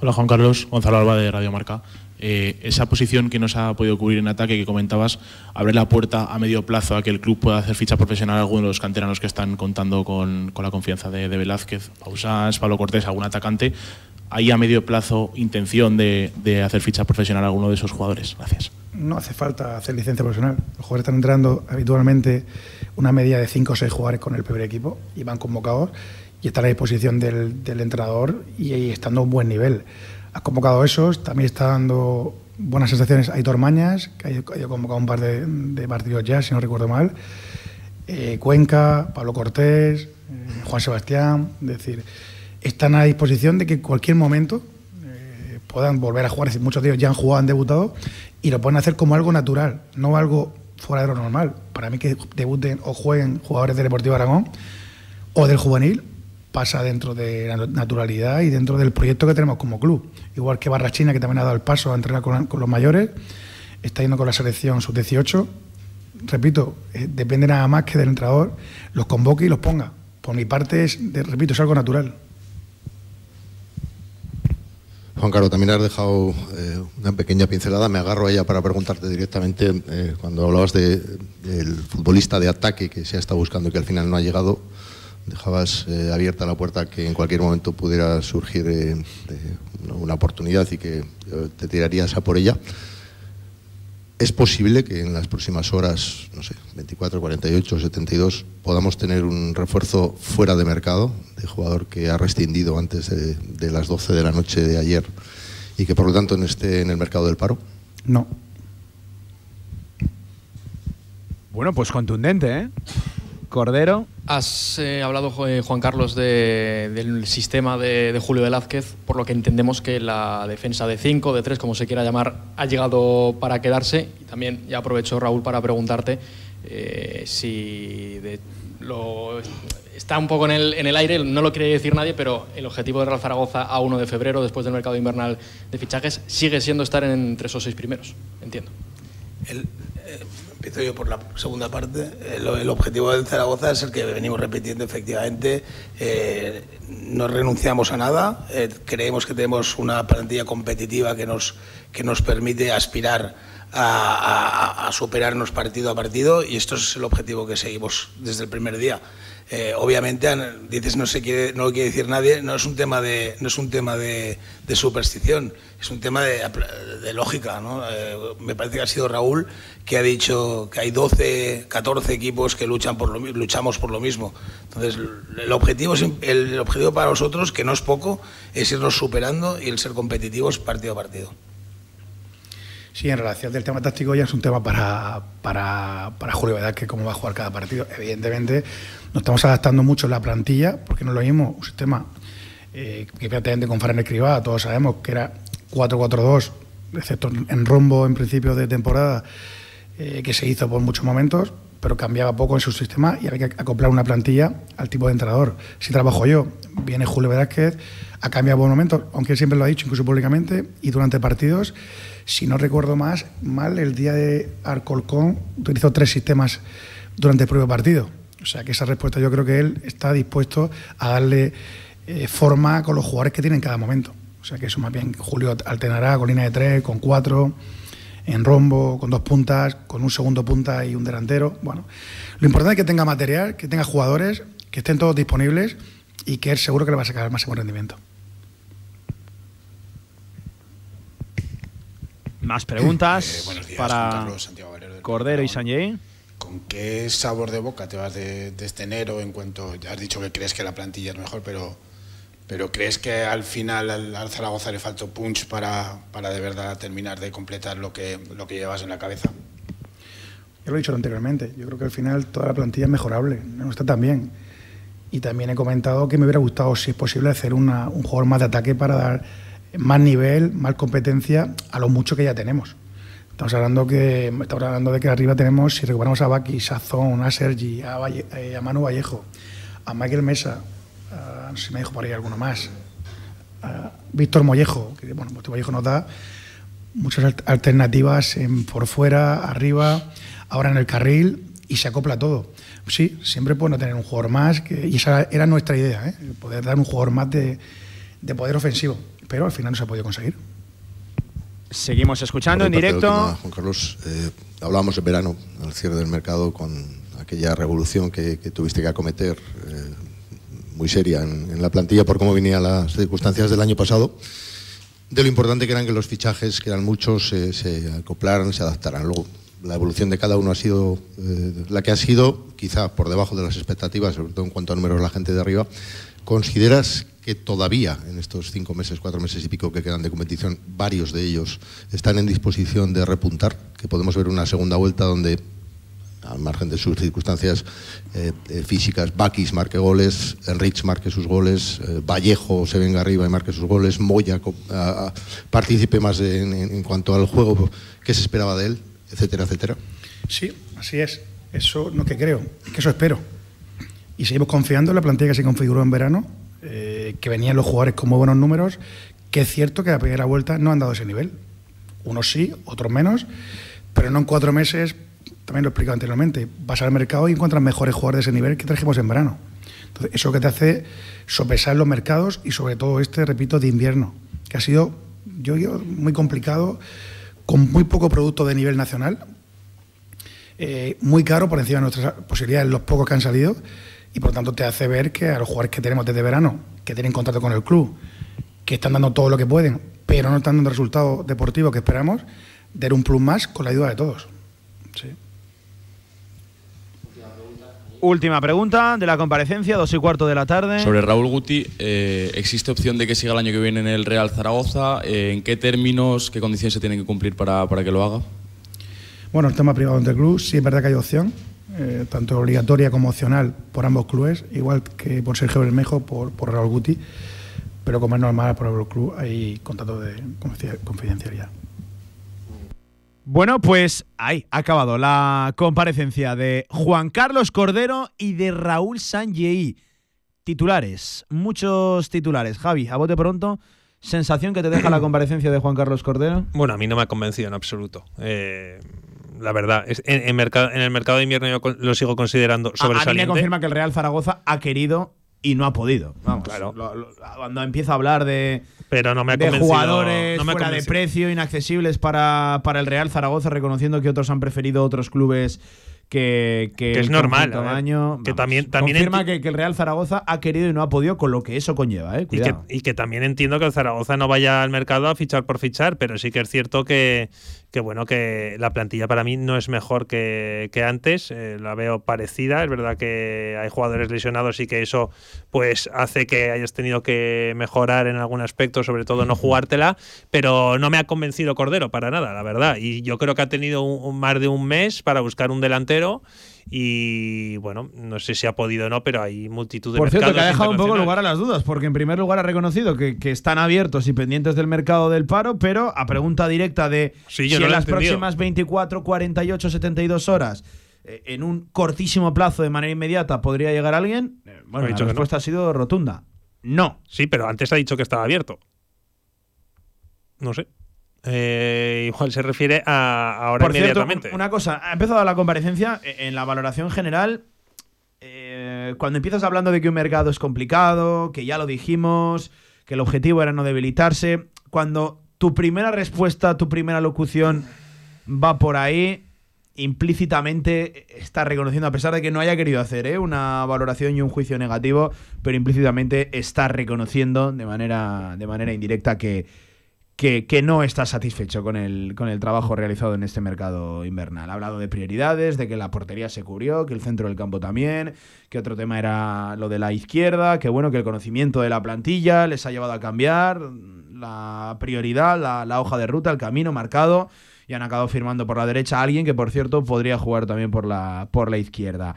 Hola Juan Carlos, Gonzalo Alba de Radio Marca. Eh, esa posición que nos ha podido cubrir en ataque que comentabas, abre la puerta a medio plazo a que el club pueda hacer ficha profesional a algunos de los canteranos que están contando con, con la confianza de, Velázquez, Pausás, Pablo Cortés, algún atacante. ¿Hay a medio plazo intención de, de hacer ficha profesional a alguno de esos jugadores? Gracias. No hace falta hacer licencia profesional. Los jugadores están entrando habitualmente una media de 5 o 6 jugadores con el primer equipo y van convocados y están a disposición del, del entrenador y, y estando a un buen nivel. Ha convocado esos, también está dando buenas sensaciones Aitor Mañas, que ha, convocado un par de, partidos ya, si no recuerdo mal. Eh, Cuenca, Pablo Cortés, eh, Juan Sebastián, es decir, están a disposición de que en cualquier momento eh, puedan volver a jugar. Es muchos de ellos ya han jugado, han debutado y lo pueden hacer como algo natural, no algo fuera de lo normal. Para mí que debuten o jueguen jugadores del Deportivo Aragón o del juvenil pasa dentro de la naturalidad y dentro del proyecto que tenemos como club. Igual que Barrachina, que también ha dado el paso a entrenar con, los mayores, está yendo con la selección sub-18. Repito, eh, depende nada más que del entrenador, los convoque y los ponga. Por mi parte, es, de, repito, es algo natural. Juan Carlos, también has dejado eh, una pequeña pincelada. Me agarro a ella para preguntarte directamente, eh, cuando hablabas de, del futbolista de ataque que se ha estado buscando y que al final no ha llegado, dejabas eh, abierta la puerta que en cualquier momento pudiera surgir eh, una oportunidad y que eh, te tirarías a por ella. ¿Es posible que en las próximas horas, no sé, 24, 48, 72, podamos tener un refuerzo fuera de mercado de jugador que ha rescindido antes de, de las 12 de la noche de ayer y que por lo tanto no esté en el mercado del paro? No. Bueno, pues contundente, ¿eh? Cordero. Has eh, hablado, eh, Juan Carlos, de, del sistema de, de, Julio Velázquez, por lo que entendemos que la defensa de 5, de 3, como se quiera llamar, ha llegado para quedarse. Y también ya aprovecho, Raúl, para preguntarte eh, si de, lo, está un poco en el, en el, aire, no lo quiere decir nadie, pero el objetivo de Real Zaragoza a 1 de febrero, después del mercado invernal de fichajes, sigue siendo estar en entre esos seis primeros. Entiendo. El, por la segunda parte. El, el, objetivo del Zaragoza es el que venimos repitiendo efectivamente. Eh, no renunciamos a nada. Eh, creemos que tenemos una plantilla competitiva que nos, que nos permite aspirar a, a, superarnos partido a partido y esto es el objetivo que seguimos desde el primer día. Eh, obviamente dices no se quiere no lo quiere decir nadie no es un tema de no es un tema de, superstición es un tema de, lógica ¿no? eh, me parece que ha sido Raúl que ha dicho que hay 12 14 equipos que luchan por lo, luchamos por lo mismo entonces el objetivo el objetivo para nosotros que no es poco es irnos superando y el ser competitivos partido a partido Sí, en relación del tema táctico ya es un tema para, para, para Julio Vedal, que cómo va a jugar cada partido. Evidentemente, nos estamos adaptando mucho la plantilla, porque no es lo mismo un sistema eh, que prácticamente con Fran Escribá, todos sabemos que era 4-4-2, excepto en rombo en principio de temporada, eh, que se hizo por muchos momentos, pero cambiaba poco en su sistema y había que acoplar una plantilla al tipo de entrenador. Si trabajo yo, viene Julio Velázquez, ha cambiado por momentos, aunque siempre lo ha dicho, incluso públicamente, y durante partidos si no recuerdo más, mal, el día de Arcolcón utilizó tres sistemas durante el propio partido. O sea que esa respuesta yo creo que él está dispuesto a darle eh, forma con los jugadores que tiene en cada momento. O sea que eso más bien Julio alternará con línea de tres, con cuatro, en rombo, con dos puntas, con un segundo punta y un delantero. Bueno, lo importante es que tenga material, que tenga jugadores, que estén todos disponibles y que él seguro que le va a sacar el máximo rendimiento. Más preguntas eh, días, para Carlos, Cordero y Sanjay. ¿Con qué sabor de boca te vas de, de, este enero en cuanto, ya has dicho que crees que la plantilla es mejor, pero, pero crees que al final al, Zaragoza le faltó punch para, para, de verdad terminar de completar lo que, lo que llevas en la cabeza? Yo lo he dicho anteriormente, yo creo que al final toda la plantilla es mejorable, no está tan bien. Y también he comentado que me hubiera gustado, si es posible, hacer una, un jugador más de ataque para dar más nivel, más competencia a lo mucho que ya tenemos. Estamos hablando, que, estamos hablando de que arriba tenemos, si recuperamos a Baki, Sazón, a Sergi, a, Valle, eh, a Manu Vallejo, a Michael Mesa, no sé si me dijo por ahí alguno más, a Víctor Mollejo, que bueno, Víctor Mollejo nos da muchas alternativas en, por fuera, arriba, ahora en el carril y se acopla todo. Sí, siempre no tener un jugador más, que, y esa era nuestra idea, ¿eh? poder dar un jugador más de, de poder ofensivo pero al final no se ha podido conseguir. Seguimos escuchando en directo. Juan Carlos, eh, hablábamos en verano, al cierre del mercado, con aquella revolución que, tuviste que acometer, eh, muy seria en, la plantilla por cómo venían las circunstancias del año pasado, de lo importante que eran que los fichajes, que eran muchos, se acoplaran, se adaptaran. Luego, la evolución de cada uno ha sido eh, la que ha sido, quizá por debajo de las expectativas, sobre todo en cuanto a números la gente de arriba. ¿Consideras que todavía en estos cinco meses, cuatro meses y pico que quedan de competición, varios de ellos están en disposición de repuntar? Que podemos ver una segunda vuelta donde, al margen de sus circunstancias eh, eh, físicas, Bakis marque goles, Enrich marque sus goles, Vallejo se venga arriba y marque sus goles, Moya participe más en cuanto al juego que se esperaba de él etcétera, etcétera. Sí, así es. Eso no que creo, es que eso espero. Y seguimos confiando en la plantilla que se configuró en verano, eh, que venían los jugadores con muy buenos números, que es cierto que a la primera vuelta no han dado ese nivel. Unos sí, otros menos, pero no en cuatro meses, también lo he explicado anteriormente, vas al mercado y encuentras mejores jugadores de ese nivel que trajimos en verano. Entonces, eso que te hace sopesar los mercados y sobre todo este, repito, de invierno, que ha sido, yo digo, muy complicado con muy poco producto de nivel nacional, eh, muy caro por encima de nuestras posibilidades, los pocos que han salido, y por lo tanto te hace ver que a los jugadores que tenemos desde verano, que tienen contrato con el club, que están dando todo lo que pueden, pero no están dando el resultado deportivo que esperamos, dar un plus más con la ayuda de todos. Sí. Última pregunta de la comparecencia, dos y cuarto de la tarde. Sobre Raúl Guti, eh, ¿existe opción de que siga el año que viene en el Real Zaragoza? Eh, ¿En qué términos, qué condiciones se tienen que cumplir para, para, que lo haga? Bueno, el tema privado entre club, sí es verdad que hay opción, eh, tanto obligatoria como opcional por ambos clubes, igual que por Sergio Bermejo, por, por Raúl Guti, pero como es normal por el club hay contrato de confidencialidad. Bueno, pues ahí ha acabado la comparecencia de Juan Carlos Cordero y de Raúl Sanjei. Titulares, muchos titulares. Javi, a bote pronto, sensación que te deja la comparecencia de Juan Carlos Cordero. Bueno, a mí no me ha convencido en absoluto. Eh, la verdad, en, en, el mercado de invierno yo lo sigo considerando sobresaliente. A, mí me confirma que el Real Zaragoza ha querido y no ha podido. Vamos, claro. cuando empieza a hablar de pero no me ha de jugadores fuera de precio, inaccesibles para, para el Real Zaragoza, reconociendo que otros han preferido otros clubes que, que, es normal. que también, también confirma que, el Real Zaragoza ha querido y no ha podido con lo que eso conlleva. ¿eh? Y, que, y, que, también entiendo que el Zaragoza no vaya al mercado a fichar por fichar, pero sí que es cierto que, que bueno, que la plantilla para mí no es mejor que, antes, eh, la veo parecida, es verdad que hay jugadores lesionados y que eso pues hace que hayas tenido que mejorar en algún aspecto, sobre todo no jugártela, pero no me ha convencido Cordero para nada, la verdad, y yo creo que ha tenido un, más de un mes para buscar un delantero y bueno, no sé si ha podido o no, pero hay multitud de Por cierto, que ha dejado un poco lugar a las dudas, porque en primer lugar ha reconocido que, están abiertos y pendientes del mercado del paro, pero a pregunta directa de si en las próximas 24, 48, 72 horas eh, en un cortísimo plazo de manera inmediata podría llegar alguien, eh, bueno, la respuesta ha sido rotunda. No. Sí, pero antes ha dicho que estaba abierto. No sé. Eh, igual se refiere a ahora Por inmediatamente. una cosa, ha empezado la comparecencia e, en la valoración general. Eh, cuando empiezas hablando de que un mercado es complicado, que ya lo dijimos, que el objetivo era no debilitarse, cuando tu primera respuesta, tu primera locución va por ahí, implícitamente está reconociendo, a pesar de que no haya querido hacer ¿eh? una valoración y un juicio negativo, pero implícitamente está reconociendo de manera, de manera indirecta que, que, no está satisfecho con el, con el trabajo realizado en este mercado invernal. Ha hablado de prioridades, de que la portería se cubrió, que el centro del campo también, que otro tema era lo de la izquierda, que bueno, que el conocimiento de la plantilla les ha llevado a cambiar la prioridad, la, la hoja de ruta, el camino marcado y han acabado firmando por la derecha a alguien que, por cierto, podría jugar también por la, por la izquierda.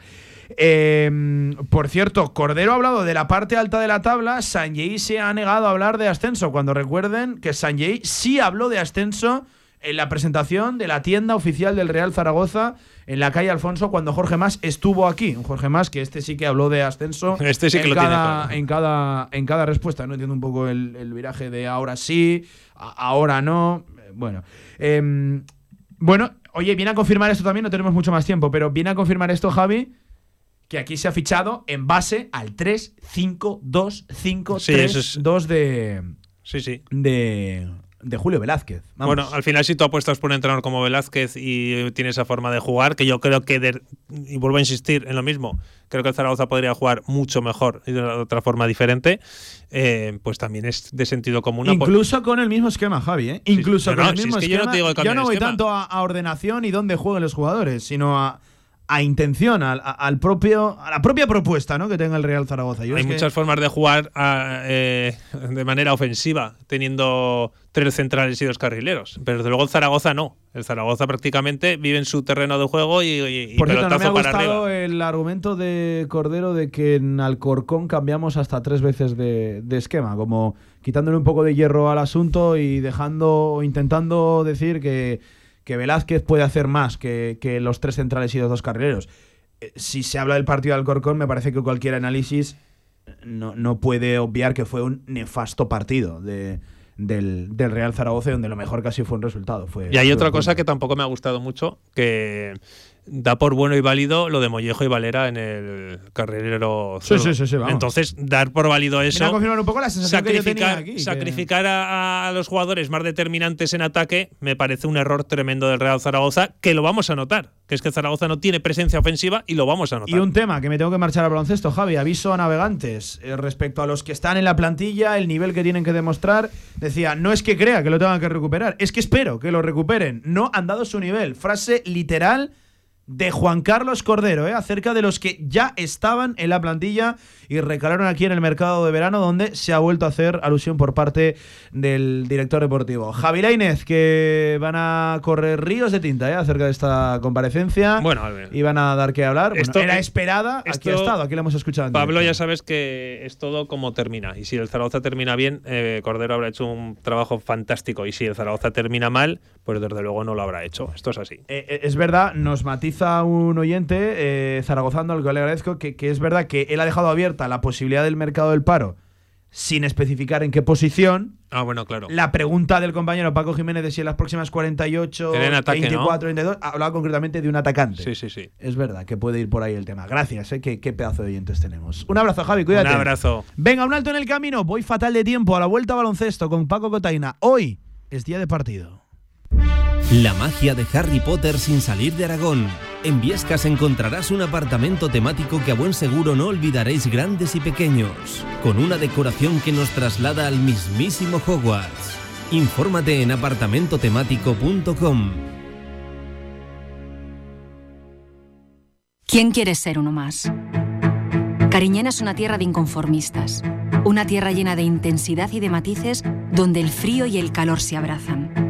Em, por cierto, Cordero ha hablado de la parte alta de la tabla. Sanjay se ha negado a hablar de ascenso. Cuando recuerden que Sanjay sí habló de ascenso en la presentación de la tienda oficial del Real Zaragoza en la calle Alfonso cuando Jorge Más estuvo aquí. Jorge Más que este sí que habló de ascenso <laughs> este sí que en, lo cada, tiene en, cada, en cada respuesta. No entiendo un poco el, viraje de ahora sí, ahora no. Bueno, em, bueno, oye, viene a confirmar esto también, no tenemos mucho más tiempo, pero viene a confirmar esto, Javi, que aquí se ha fichado en base al 3-5-2-5-3-2 de. Sí, sí. De, de Julio Velázquez. Vamos. Bueno, al final si tú apuestas por un entrenador como Velázquez y tiene esa forma de jugar, que yo creo que, y vuelvo a insistir en lo mismo, creo que el Zaragoza podría jugar mucho mejor y de otra forma diferente, eh, pues también es de sentido común. Incluso con el mismo esquema, Javi, ¿eh? Incluso con el mismo es que esquema. Yo no, te digo yo no voy esquema. tanto a, a ordenación y dónde jueguen los jugadores, sino a a intención, al, al, propio, a la propia propuesta ¿no? que tenga el Real Zaragoza. Yo Hay que- muchas formas de jugar a- eh, de manera ofensiva, teniendo tres centrales y dos carrileros. Pero desde luego el Zaragoza no. El Zaragoza prácticamente vive en su terreno de juego y, Por cierto, no me ha para gustado el argumento de Cordero de que en Alcorcón cambiamos hasta tres veces de, de esquema, como quitándole un poco de hierro al asunto y dejando, o intentando decir que, que Velázquez puede hacer más que, que los tres centrales y los dos carrileros. Eh, Si se habla del partido de Alcorcón, me parece que cualquier análisis no, no puede obviar que fue un nefasto partido de, del, del Real Zaragoza, donde lo mejor casi fue un resultado. Fue, Y hay otra cosa que tampoco me ha gustado mucho, que da por bueno y válido lo de Mollejo y Valera en el carrilero. Sí, sí, sí, sí. Entonces, dar por válido eso. A confirmar un poco la sensación que yo tenía sacrificar aquí, que- sacrificar a, a los jugadores más determinantes en ataque me parece un error tremendo del Real Zaragoza, que lo vamos a notar. Que es que Zaragoza no tiene presencia ofensiva y lo vamos a notar. Y un tema que me tengo que marchar al baloncesto, Javi. Aviso a navegantes eh, respecto a los que están en la plantilla, el nivel que tienen que demostrar. Decía, no es que crea que lo tengan que recuperar, es que espero que lo recuperen. No han dado su nivel. Frase literal de Juan Carlos Cordero, ¿eh? acerca de los que ya estaban en la plantilla y recalaron aquí en el mercado de verano, donde se ha vuelto a hacer alusión por parte del director deportivo. Javi Lainez, que van a correr ríos de tinta ¿eh? acerca de esta comparecencia. Bueno. Y van a dar que hablar. Bueno, Esto- era esperada, aquí ha estado, aquí lo hemos escuchado. Pablo, ya sabes que es todo como termina. Y si el Zaragoza termina bien, eh, Cordero habrá hecho un trabajo fantástico. Y si el Zaragoza termina mal, pues desde luego no lo habrá hecho. Esto es así. Eh, eh, es verdad, nos matiza un oyente, eh, zaragozando, al que le agradezco, que, que es verdad que él ha dejado abierta la posibilidad del mercado del paro sin especificar en qué posición. Ah, bueno, claro. La pregunta del compañero Paco Jiménez de si en las próximas 48, Era en ataque, 24, 22, hablaba concretamente de un atacante. Sí, sí, sí. Es verdad que puede ir por ahí el tema. Gracias, eh, qué, qué pedazo de oyentes tenemos. Un abrazo, Javi, cuídate. Un abrazo. Venga, un alto en el camino. Voy fatal de tiempo a la vuelta a baloncesto con Paco Cotaina. Hoy es día de partido. La magia de Harry Potter sin salir de Aragón. En Viescas encontrarás un apartamento temático que a buen seguro no olvidaréis grandes y pequeños, con una decoración que nos traslada al mismísimo Hogwarts. Infórmate en apartamentotemático.com. ¿Quién quiere ser uno más? Cariñena es una tierra de inconformistas, una tierra llena de intensidad y de matices donde el frío y el calor se abrazan.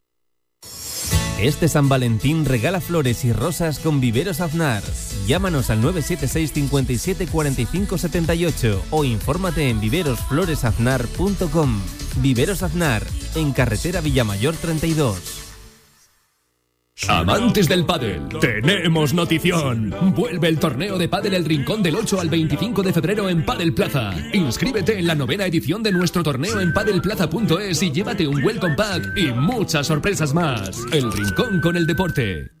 Este San Valentín regala flores y rosas con Viveros Aznar. Llámanos al 976 57 45 78 o infórmate en viverosfloresaznar.com. Viveros Aznar, en carretera Villamayor 32. Amantes del pádel, tenemos notición. Vuelve el torneo de pádel El Rincón del 8 al 25 de febrero en Padel Plaza. Inscríbete en la novena edición de nuestro torneo en padelplaza.es y llévate un welcome pack y muchas sorpresas más. El Rincón con el deporte.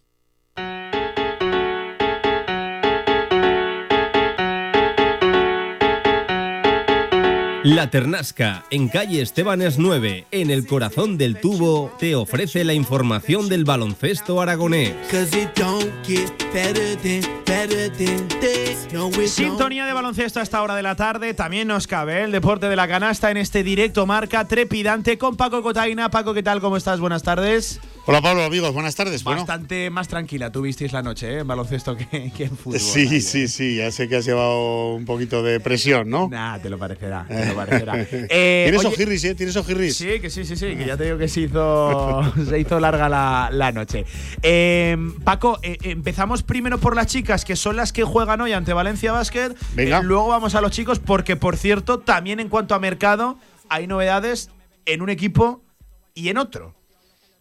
La Ternasca, en calle Estebanes 9, en el corazón del tubo, te ofrece la información del baloncesto aragonés. Sintonía de baloncesto a esta hora de la tarde. También nos cabe el deporte de la canasta en este directo marca trepidante con Paco Cotaina. Paco, ¿qué tal? ¿Cómo estás? Buenas tardes. Hola Pablo, amigos, buenas tardes. Bueno, Bastante más tranquila tuvisteis la noche ¿eh? en baloncesto que, que en fútbol. sí, sí, sí, ya sé que has llevado un poquito de presión, ¿no? Nah, te lo parecerá. <laughs> eso parecerá. <laughs> Eh, Tienes ojirris, ¿eh? Tienes ojirris. Sí, que sí, sí, sí, que ya te digo que se hizo, <laughs> se hizo larga la, la noche. Eh, Paco, eh, empezamos primero por las chicas, que son las que juegan hoy ante Valencia Basket. Venga. Eh, luego vamos a los chicos, porque por cierto, también en cuanto a mercado, hay novedades en un equipo y en otro.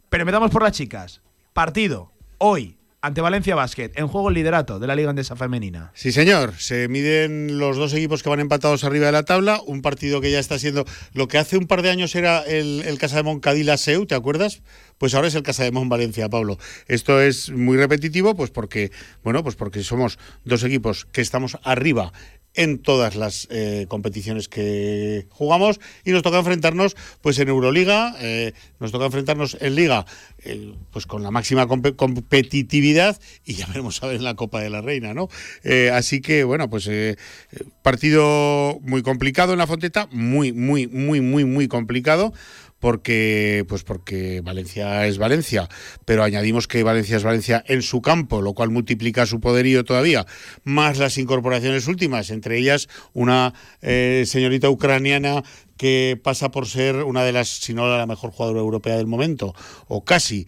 Pero empezamos por las chicas. Partido, hoy, ante Valencia Basket, en juego el liderato de la Liga Andesa Femenina. Sí, señor. Se miden los dos equipos que van empatados arriba de la tabla. Un partido que ya está siendo lo que hace un par de años era el, el Casa de Moncadila Seu, ¿te acuerdas? Pues ahora es el Casa de Mon Valencia, Pablo. Esto es muy repetitivo, pues porque, bueno, pues porque somos dos equipos que estamos arriba en todas las eh, competiciones que jugamos y nos toca enfrentarnos pues en Euroliga, eh, nos toca enfrentarnos en Liga eh, pues con la máxima compe- competitividad y ya veremos a ver en la Copa de la Reina, ¿no? Así que bueno, pues partido muy complicado en la Fonteta, muy, muy, muy, muy, muy complicado porque pues porque Valencia es Valencia, pero añadimos que Valencia es Valencia en su campo, lo cual multiplica su poderío todavía, más las incorporaciones últimas, entre ellas una eh, señorita ucraniana que pasa por ser una de las, si no la mejor jugadora europea del momento, o casi.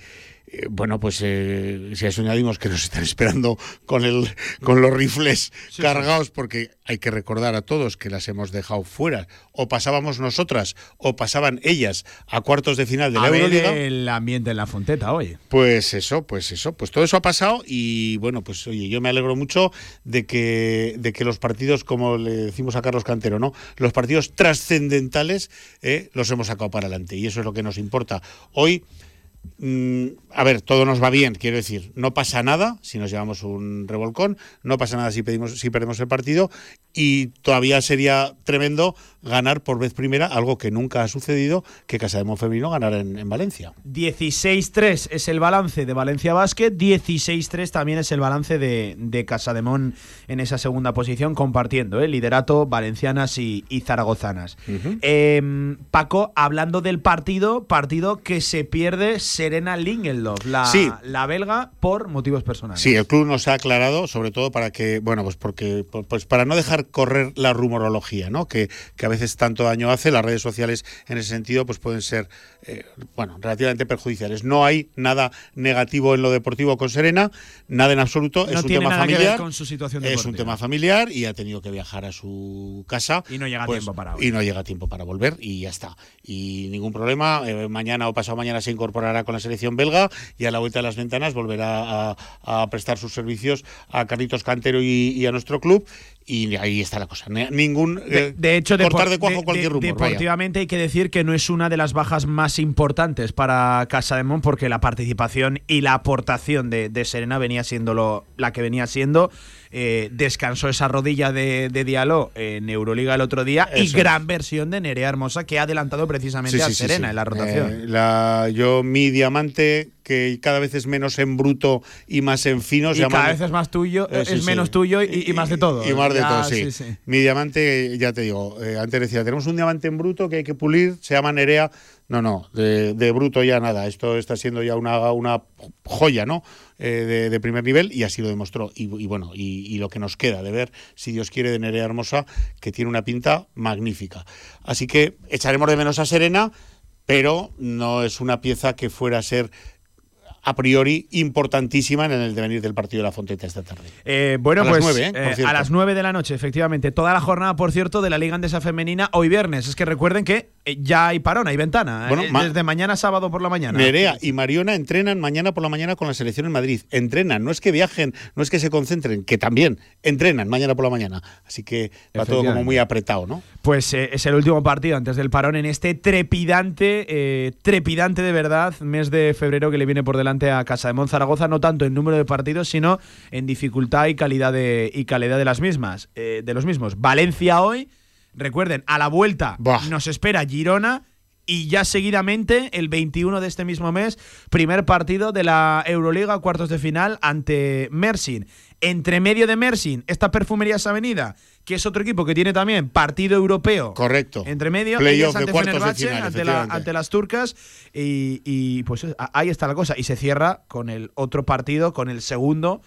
Eh, bueno, pues eh, si a eso añadimos que nos están esperando con, el, con los rifles cargados, porque hay que recordar a todos que las hemos dejado fuera. O pasábamos nosotras, o pasaban ellas a cuartos de final de la A ver el ambiente en la Fonteta hoy. Pues eso, pues eso, pues todo eso ha pasado y bueno, pues oye, yo me alegro mucho de que, de que los partidos, como le decimos a Carlos Cantero, ¿no? Los partidos trascendentales eh, los hemos sacado para adelante y eso es lo que nos importa. Hoy, a ver, todo nos va bien, quiero decir, no pasa nada si nos llevamos un revolcón, no pasa nada si, pedimos, si perdemos el partido y todavía sería tremendo ganar por vez primera algo que nunca ha sucedido, que Casa de Monfebrino ganara en, en Valencia. 16-3 es el balance de Valencia Basket, 16-3 también es el balance de, de Casademón en esa segunda posición, compartiendo el liderato valencianas y, y zaragozanas. Eh, Paco, hablando del partido, partido que se pierde Serena Lingeldorf, la, Sí. la belga, por motivos personales. Sí, el club nos ha aclarado, sobre todo para que, bueno, pues porque, pues para no dejar correr la rumorología, ¿no? Que, que a veces tanto daño hace. Las redes sociales, en ese sentido, pues pueden ser, eh, bueno, relativamente perjudiciales. No hay nada negativo en lo deportivo con Serena, nada en absoluto. No es un tiene tema nada que ver familiar. con su situación es un deportiva. tema familiar y ha tenido que viajar a su casa. Y no llega pues, tiempo para hoy. Y no llega tiempo para volver y ya está. Y ningún problema. eh, mañana o pasado mañana se incorporará con la selección belga y a la vuelta de las ventanas volverá a, a prestar sus servicios a Carlitos Cantero y, y a nuestro club. Y ahí está la cosa. Ni- Ningún. De, eh, de hecho, cortar de cuajo de- cualquier rumor. vaya. deportivamente hay que decir que no es una de las bajas más importantes para Casa de Mon porque la participación y la aportación de, de Serena venía siendo lo- la que venía siendo. Eh, descansó esa rodilla de, de Diallo en Euroliga el otro día y gran versión de Nerea Hermosa que ha adelantado precisamente Sí, a sí, Serena sí. en la rotación. Eh, la- yo, mi diamante, que cada vez es menos en bruto y más en fino. y se llama- cada vez es más tuyo, Eh, sí, es sí. menos tuyo y, y más de todo. Y más de Ya, todo, sí. Mi diamante, ya te digo, eh, antes decía, tenemos un diamante en bruto que hay que pulir, se llama Nerea. No, no, de, bruto ya nada. Esto está siendo ya una, una joya, ¿no? Eh, de, primer nivel y así lo demostró. Y, bueno, y lo que nos queda de ver, si Dios quiere, de Nerea Hermosa, que tiene una pinta magnífica. Así que echaremos de menos a Serena, pero no es una pieza que fuera a ser a priori importantísima en el devenir del partido de la Fonteta esta tarde. Eh, bueno, A las pues ¿eh? Por eh, cierto. a las 9 de la noche, efectivamente. Toda la jornada, por cierto, de la Liga Andesa Femenina hoy viernes. Es que recuerden que eh, ya hay parón, hay ventana. Bueno, eh, ma- desde mañana sábado por la mañana. Nerea y Mariona entrenan mañana por la mañana con la selección en Madrid. Entrenan, no es que viajen, no es que se concentren, que también entrenan mañana por la mañana. Así que va todo como muy apretado, ¿no? Pues eh, es el último partido antes del parón en este trepidante, eh, trepidante de verdad, mes de febrero que le viene por delante a Casa de Zaragoza, no tanto en número de partidos, sino en dificultad y calidad de, y calidad de las mismas, eh, de los mismos. Valencia hoy, recuerden, a la vuelta nos espera Girona. Y ya seguidamente, el 21 de este mismo mes, primer partido de la Euroliga, cuartos de final, ante Mersin. Entre medio de Mersin, esta Perfumerías Avenida, que es otro equipo que tiene también partido europeo. Correcto. Entre medio, Playoff de ante cuartos de final, ante, la- ante las turcas. Y, y, pues ahí está la cosa. Y se cierra con el otro partido, con el segundo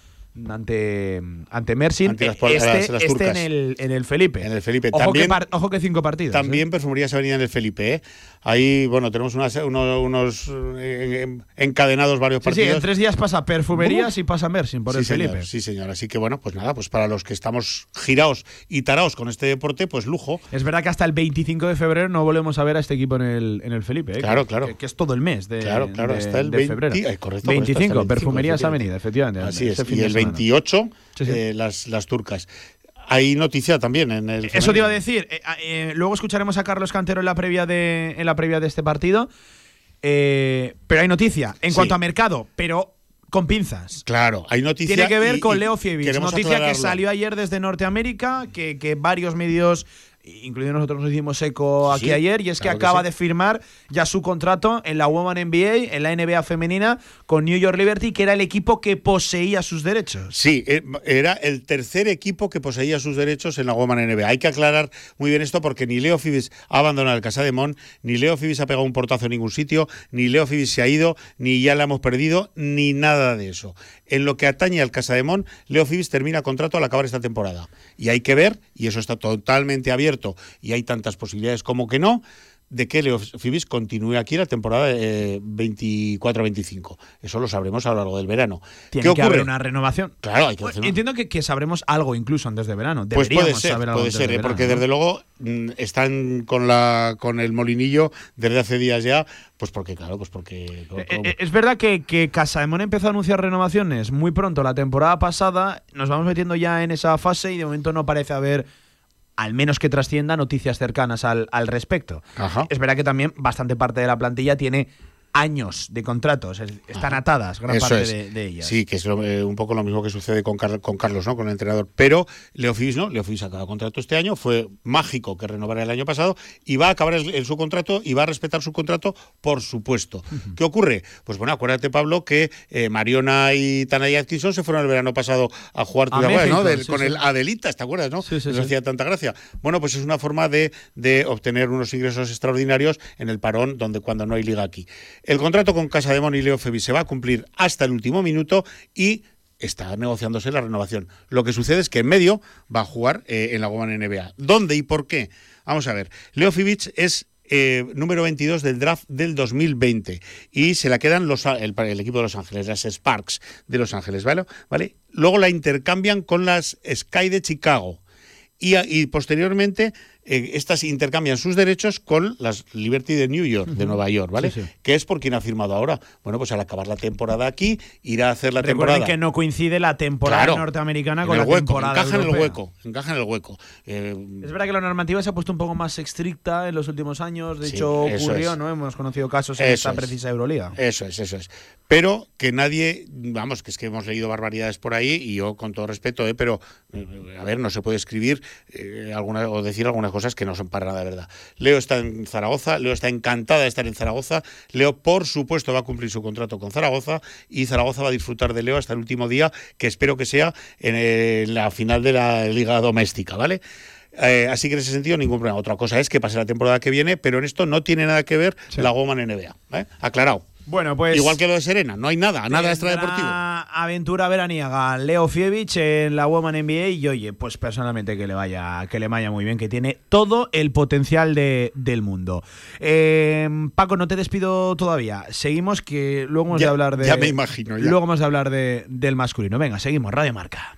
ante, ante Mersin. Ante las- este las- las este turcas. en, el, en el Felipe. En el Felipe. Ojo, También- que, par- ojo que cinco partidos. También ¿eh? Perfumerías Avenida en el Felipe. ¿eh? Ahí, bueno, tenemos unas- unos, unos, eh, en- encadenados varios Sí, sí, partidos. en tres días pasa Perfumerías y pasa Mersin por sí, el señor, Felipe. sí, señor. Así que bueno, pues nada, pues para los que estamos girados y taraos con este deporte, pues lujo. Es verdad que hasta el 25 de febrero no volvemos a ver a este equipo en el, en el Felipe. ¿eh? Claro, Que- claro. Que, que es todo el mes de, Claro, claro, de- hasta el de 20, febrero. eh, correcto, correcto, hasta el 25, 25, Perfumerías. Avenida, efectivamente. Así es. Y el. 28, Sí, sí. eh, las, las turcas. Hay noticia también en el. Eso te iba a decir. eh, eh, luego escucharemos a Carlos Cantero en la previa de, en la previa de este partido. Eh, pero hay noticia en Sí. cuanto a mercado, pero con pinzas. Claro, hay noticia. Tiene que ver y- con Leo Fievich. Noticia que salió ayer desde Norteamérica, que, que varios medios, incluidos nosotros, nos hicimos eco aquí Sí, ayer, y es que claro que acaba sí. de firmar ya su contrato en la Woman NBA, en la NBA femenina, con New York Liberty, que era el equipo que poseía sus derechos. Sí, eh, era el tercer equipo que poseía sus derechos en la Woman NBA. Hay que aclarar muy bien esto porque ni Leo Fibis ha abandonado el Casa de Mon, ni Leo Fibis ha pegado un portazo en ningún sitio, ni Leo Fibis se ha ido, ni ya la hemos perdido, ni nada de eso. En lo que atañe al Casa de Mon, Leo Fibis termina contrato al acabar esta temporada. Y hay que ver, y eso está totalmente abierto, y hay tantas posibilidades como que no, de que Leo Fibis continúe aquí la temporada eh, 24-25. Eso lo sabremos a lo largo del verano. Tiene ¿Qué que ocurre? haber una renovación. Claro, hay que Entiendo que, que sabremos algo incluso antes de verano. Pues Deberíamos puede ser, saber algo puede ser, de ¿eh? verano, porque ¿no? desde luego mm, están con la con el molinillo desde hace días ya, pues porque claro, pues porque Eh, eh, Es verdad que, que Casaemón empezó a anunciar renovaciones muy pronto la temporada pasada. Nos vamos metiendo ya en esa fase y de momento no parece haber, al menos que trascienda, noticias cercanas al, al respecto. Es verdad que también bastante parte de la plantilla tiene años de contratos, es- están atadas gran Eso parte es. de, de ellas. Sí, que es lo- eh, un poco lo mismo que sucede con, Car- con Carlos, ¿no? Con el entrenador. Pero Leo Fibis no, Leo Fibis acaba contrato este año, fue mágico que renovara el año pasado y va a acabar el- en su contrato y va a respetar su contrato, por supuesto. ¿Qué ocurre? Pues bueno, acuérdate, Pablo, que eh, Mariona y Tanay Atkinson se fueron el verano pasado a jugar, ¿tú A no? México, Del- sí, con sí. el Adelitas, ¿te acuerdas, no? sí, Les hacía tanta gracia. Bueno, pues es una forma de, de obtener unos ingresos extraordinarios en el parón donde cuando no hay liga aquí. El contrato con Casa de Mon y Leo se va a cumplir hasta el último minuto y está negociándose la renovación. Lo que sucede es que en medio va a jugar eh, en la Woman NBA. ¿Dónde y por qué? Vamos a ver. Leo Fibic es eh, número 22 del draft del 2020 y se la quedan los, el, el equipo de Los Ángeles, las Sparks de Los Ángeles, ¿vale? ¿vale? Luego la intercambian con las Sky de Chicago y posteriormente eh, estas intercambian sus derechos con las Liberty de New York, de Nueva York, ¿vale? Sí, sí. Que es por quien ha firmado ahora. Bueno, pues al acabar la temporada aquí, irá a hacer la Recuerden temporada. que no coincide la temporada Claro, norteamericana con la hueco, temporada encaja en el europea. hueco, encaja en el hueco. Eh, Es verdad que la normativa se ha puesto un poco más estricta en los últimos años. De Sí, hecho, ocurrió, es. ¿no? Hemos conocido casos en Eso esta es. precisa Euroliga. Eso es, eso es. Pero que nadie, vamos, que es que hemos leído barbaridades por ahí y yo con todo respeto, ¿eh? pero eh, a ver, no se puede escribir eh, alguna, o decir algunas cosas que no son para nada verdad. Leo está en Zaragoza, Leo está encantada de estar en Zaragoza, Leo por supuesto va a cumplir su contrato con Zaragoza y Zaragoza va a disfrutar de Leo hasta el último día, que espero que sea en, en la final de la liga doméstica, ¿vale? Eh, así que en ese sentido ningún problema. Otra cosa es que pase la temporada que viene, pero en esto no tiene nada que ver la Woman NBA. ¿eh? Aclarado. Bueno, pues. Igual que lo de Serena, no hay nada, nada extradeportivo. Aventura veraniega, Leo Fievich en la Woman NBA y oye, pues personalmente que le vaya, que le vaya muy bien, que tiene todo el potencial de- del mundo. Eh, Paco, no te despido todavía. Seguimos que luego hemos Ya- de hablar de. ya me imagino, ya. Luego vamos a hablar de, del masculino. Venga, seguimos, Radio Marca.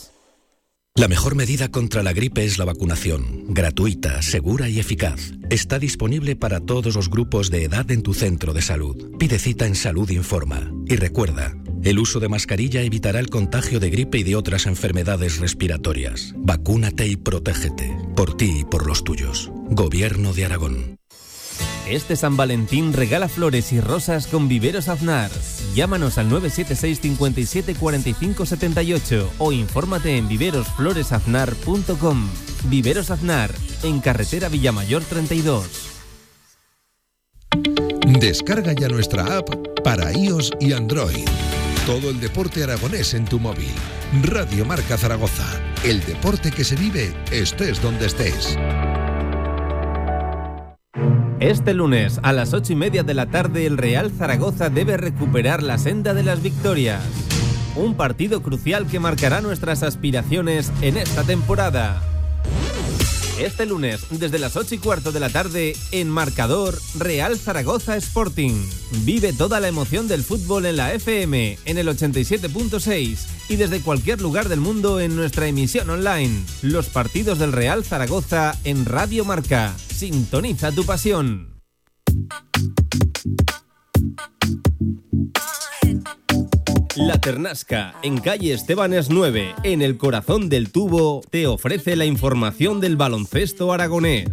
La mejor medida contra la gripe es la vacunación, gratuita, segura y eficaz. Está disponible para todos los grupos de edad en tu centro de salud. Pide cita en Salud Informa. Y recuerda, el uso de mascarilla evitará el contagio de gripe y de otras enfermedades respiratorias. Vacúnate y protégete. Por ti y por los tuyos. Gobierno de Aragón. Este San Valentín regala flores y rosas con Viveros Aznar. Llámanos al 976 57 45 78 o infórmate en viverosfloresaznar.com. Viveros Aznar, en carretera Villamayor 32. Descarga ya nuestra app para iOS y Android. Todo el deporte aragonés en tu móvil. Radio Marca Zaragoza. El deporte que se vive estés donde estés. Este lunes a las ocho y media de la tarde el Real Zaragoza debe recuperar la senda de las victorias. Un partido crucial que marcará nuestras aspiraciones en esta temporada. Este lunes, desde las 8 y cuarto de la tarde, en Marcador Real Zaragoza Sporting. Vive toda la emoción del fútbol en la FM, en el 87.6 y desde cualquier lugar del mundo en nuestra emisión online. Los partidos del Real Zaragoza en Radio Marca. Sintoniza tu pasión. La Ternasca, en calle Estebanes 9, en el corazón del tubo, te ofrece la información del baloncesto aragonés.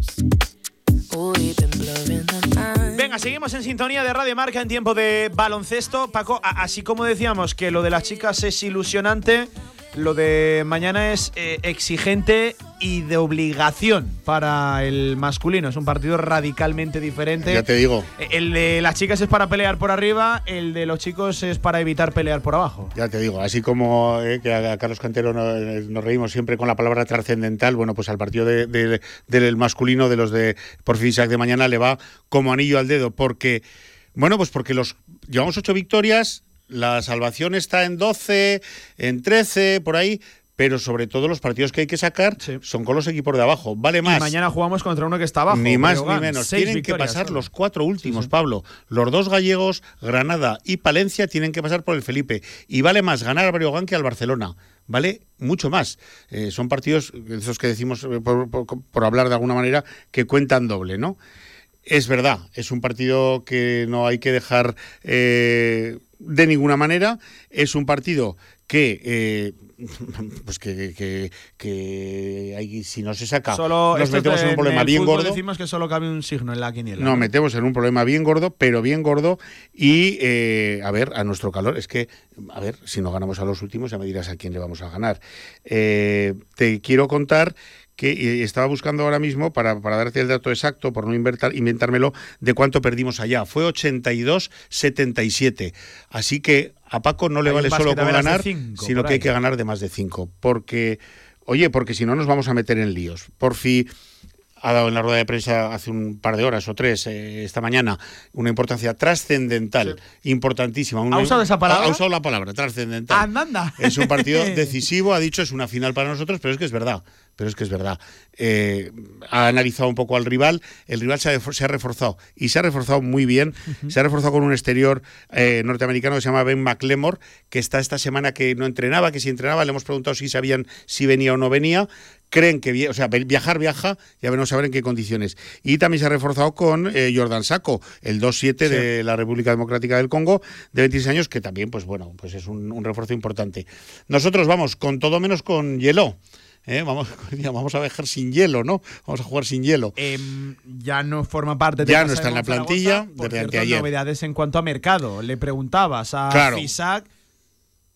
Venga, seguimos en sintonía de Radio Marca en tiempo de baloncesto. Paco, así como decíamos que lo de las chicas es ilusionante, lo de mañana es eh, exigente y de obligación para el masculino. Es un partido radicalmente diferente. Ya te digo. El de las chicas es para pelear por arriba, el de los chicos es para evitar pelear por abajo. Ya te digo, así como eh, que a Carlos Cantero eh, nos, reímos siempre con la palabra trascendental, bueno, pues al partido del masculino de los de Porfi de mañana le va como anillo al dedo, porque, bueno, pues porque los llevamos ocho victorias, la salvación está en 12, en 13, por ahí, pero sobre todo los partidos que hay que sacar son con los equipos de abajo. Vale más. Y mañana jugamos contra uno que está abajo. Ni más ni menos. Tienen que pasar los cuatro últimos, Pablo. Los dos gallegos, Granada y Palencia, tienen que pasar por el Felipe. Y vale más ganar al Breogán que al Barcelona. Vale mucho más. Eh, son partidos, esos que decimos, eh, por, hablar de alguna manera, que cuentan doble, ¿no? Es verdad, es un partido que no hay que dejar eh, de ninguna manera. Es un partido que eh, <laughs> pues que, que, si no se saca solo nos metemos en un problema bien gordo decimos que solo cabe un signo en la quiniela nos metemos en un problema bien gordo pero bien gordo y eh, a ver a nuestro calor es que a ver si no ganamos a los últimos ya me dirás a quién le vamos a ganar te quiero contar que estaba buscando ahora mismo para, darte el dato exacto, por no inventármelo, de cuánto perdimos allá. Fue 82-77. Así que a Paco no le vale solo con ganar, sino que hay que ganar de más de 5. Porque, oye, porque si no nos vamos a meter en líos. Por fin ha dado en la rueda de prensa hace un par de horas o tres eh, esta mañana una importancia trascendental, importantísima. ¿Ha usado esa palabra? Ha, usado la palabra, trascendental. Andanda. Es un partido <laughs> decisivo, ha dicho, es una final para nosotros, pero es que es verdad pero es que es verdad. Eh, ha analizado un poco al rival, el rival se ha, reforzado y se ha reforzado muy bien, se ha reforzado con un exterior eh, norteamericano que se llama Ben McLemore, que está esta semana que no entrenaba, que si entrenaba, le hemos preguntado si sabían si venía o no venía, creen que, o sea, viajar viaja, ya veremos a ver en qué condiciones. Y también se ha reforzado con eh, Jordan Saco, el 2-7 de la República Democrática del Congo, de 26 años, que también, pues bueno, pues es un, un refuerzo importante. Nosotros vamos con todo menos con hielo. ¿Eh? vamos, <laughs> vamos a viajar sin hielo, ¿no? Vamos a jugar sin hielo. Em, ya no forma parte de Ya no está en la plantilla desde ayer. novedades en cuanto a mercado. Le preguntabas a claro. Fisac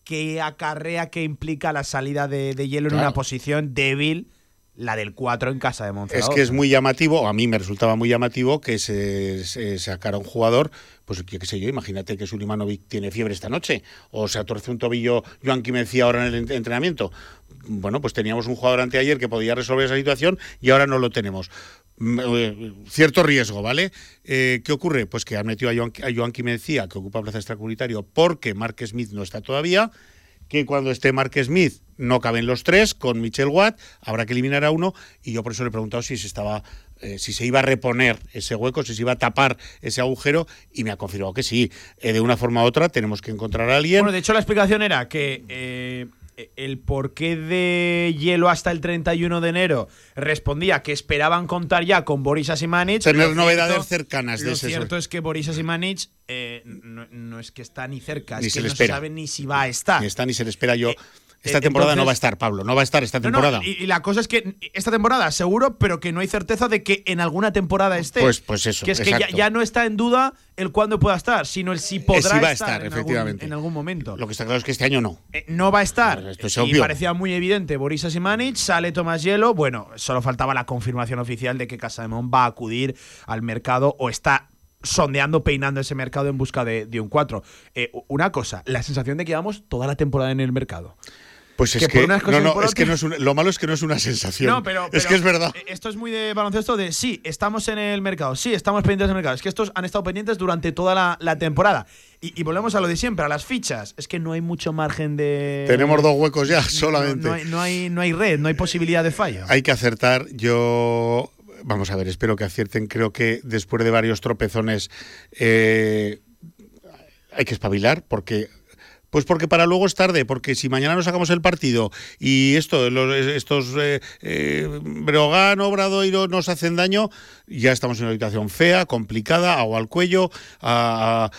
qué acarrea, qué implica la salida de, hielo en una posición débil la del 4 en casa de Monzaragoza. Es que es muy llamativo, a mí me resultaba muy llamativo que se, sacara un jugador, pues qué sé yo, imagínate que Sulimanovic tiene fiebre esta noche, o se atorce un tobillo Joan Quimencia ahora en el entrenamiento. Bueno, pues teníamos un jugador anteayer que podía resolver esa situación y ahora no lo tenemos. Mm, eh, cierto riesgo, ¿vale? Eh, ¿Qué ocurre? Pues que han metido a Joan, a que ocupa plaza extracomunitario, porque Mark Smith no está todavía que cuando esté Mark Smith no caben los tres, con Michel Watt, habrá que eliminar a uno, y yo por eso le he preguntado si se estaba eh, si se iba a reponer ese hueco, si se iba a tapar ese agujero, y me ha confirmado que sí. De una forma u otra tenemos que encontrar a alguien. Bueno, de hecho la explicación era que el porqué de hielo hasta el 31 de enero respondía que esperaban contar ya con Boris Asimanic. Tener novedades cercanas de Lo cierto es que Boris Asimanic no, es que está ni cerca, es que no se sabe ni si va a estar. Ni está ni se le espera yo. Esta temporada no va a estar, Pablo, no va a estar esta temporada. y, la cosa es que esta temporada seguro, pero que no hay certeza de que en alguna temporada esté. Pues, pues eso. Que es que ya, no está en duda el cuándo pueda estar, sino el si podrá va estar, en, efectivamente. Algún, en algún momento. Lo que está claro es que este año no. Eh, no va a estar. Esto es y parecía muy evidente Boris Asimanic, sale Tomás Hielo. Bueno, solo faltaba la confirmación oficial de que Casamón va a acudir al mercado o está sondeando, peinando ese mercado en busca de, un 4. Eh, una cosa, la sensación de que llevamos toda la temporada en el mercado. Pues es que, no, no, es que no es lo malo es que no es una sensación. No, pero, es que es verdad. Esto es muy de baloncesto de sí, estamos en el mercado, sí, estamos pendientes del mercado. Es que estos han estado pendientes durante toda la, temporada. Y, volvemos a lo de siempre, a las fichas. Es que no hay mucho margen de. Tenemos dos huecos ya, <laughs> solamente. No, hay, no, hay, red, no hay posibilidad de fallo. Hay que acertar. Yo. Vamos a ver, espero que acierten. Creo que después de varios tropezones. Eh, hay que espabilar porque pues porque para luego es tarde, porque si mañana no sacamos el partido y esto, estos eh, eh, Obradoiro nos hacen daño, ya estamos en una situación fea, complicada, agua al cuello, a,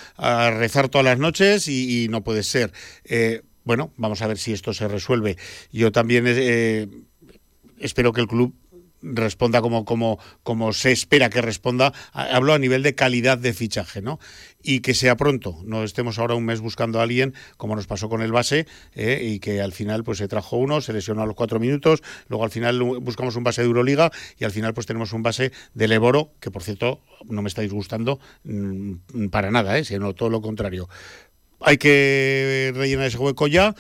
rezar todas las noches y, no puede ser. Eh, bueno, vamos a ver si esto se resuelve. Yo también eh, espero que el club responda como, como, como se espera que responda, hablo a nivel de calidad de fichaje, ¿no? Y que sea pronto, no estemos ahora un mes buscando a alguien, como nos pasó con el base, ¿eh? y que al final pues se trajo uno, se lesionó a los cuatro minutos, luego al final buscamos un base de Euroliga y al final pues tenemos un base del Eboro, que por cierto no me estáis gustando mm, para nada, ¿eh? sino todo lo contrario. Hay que rellenar ese hueco ya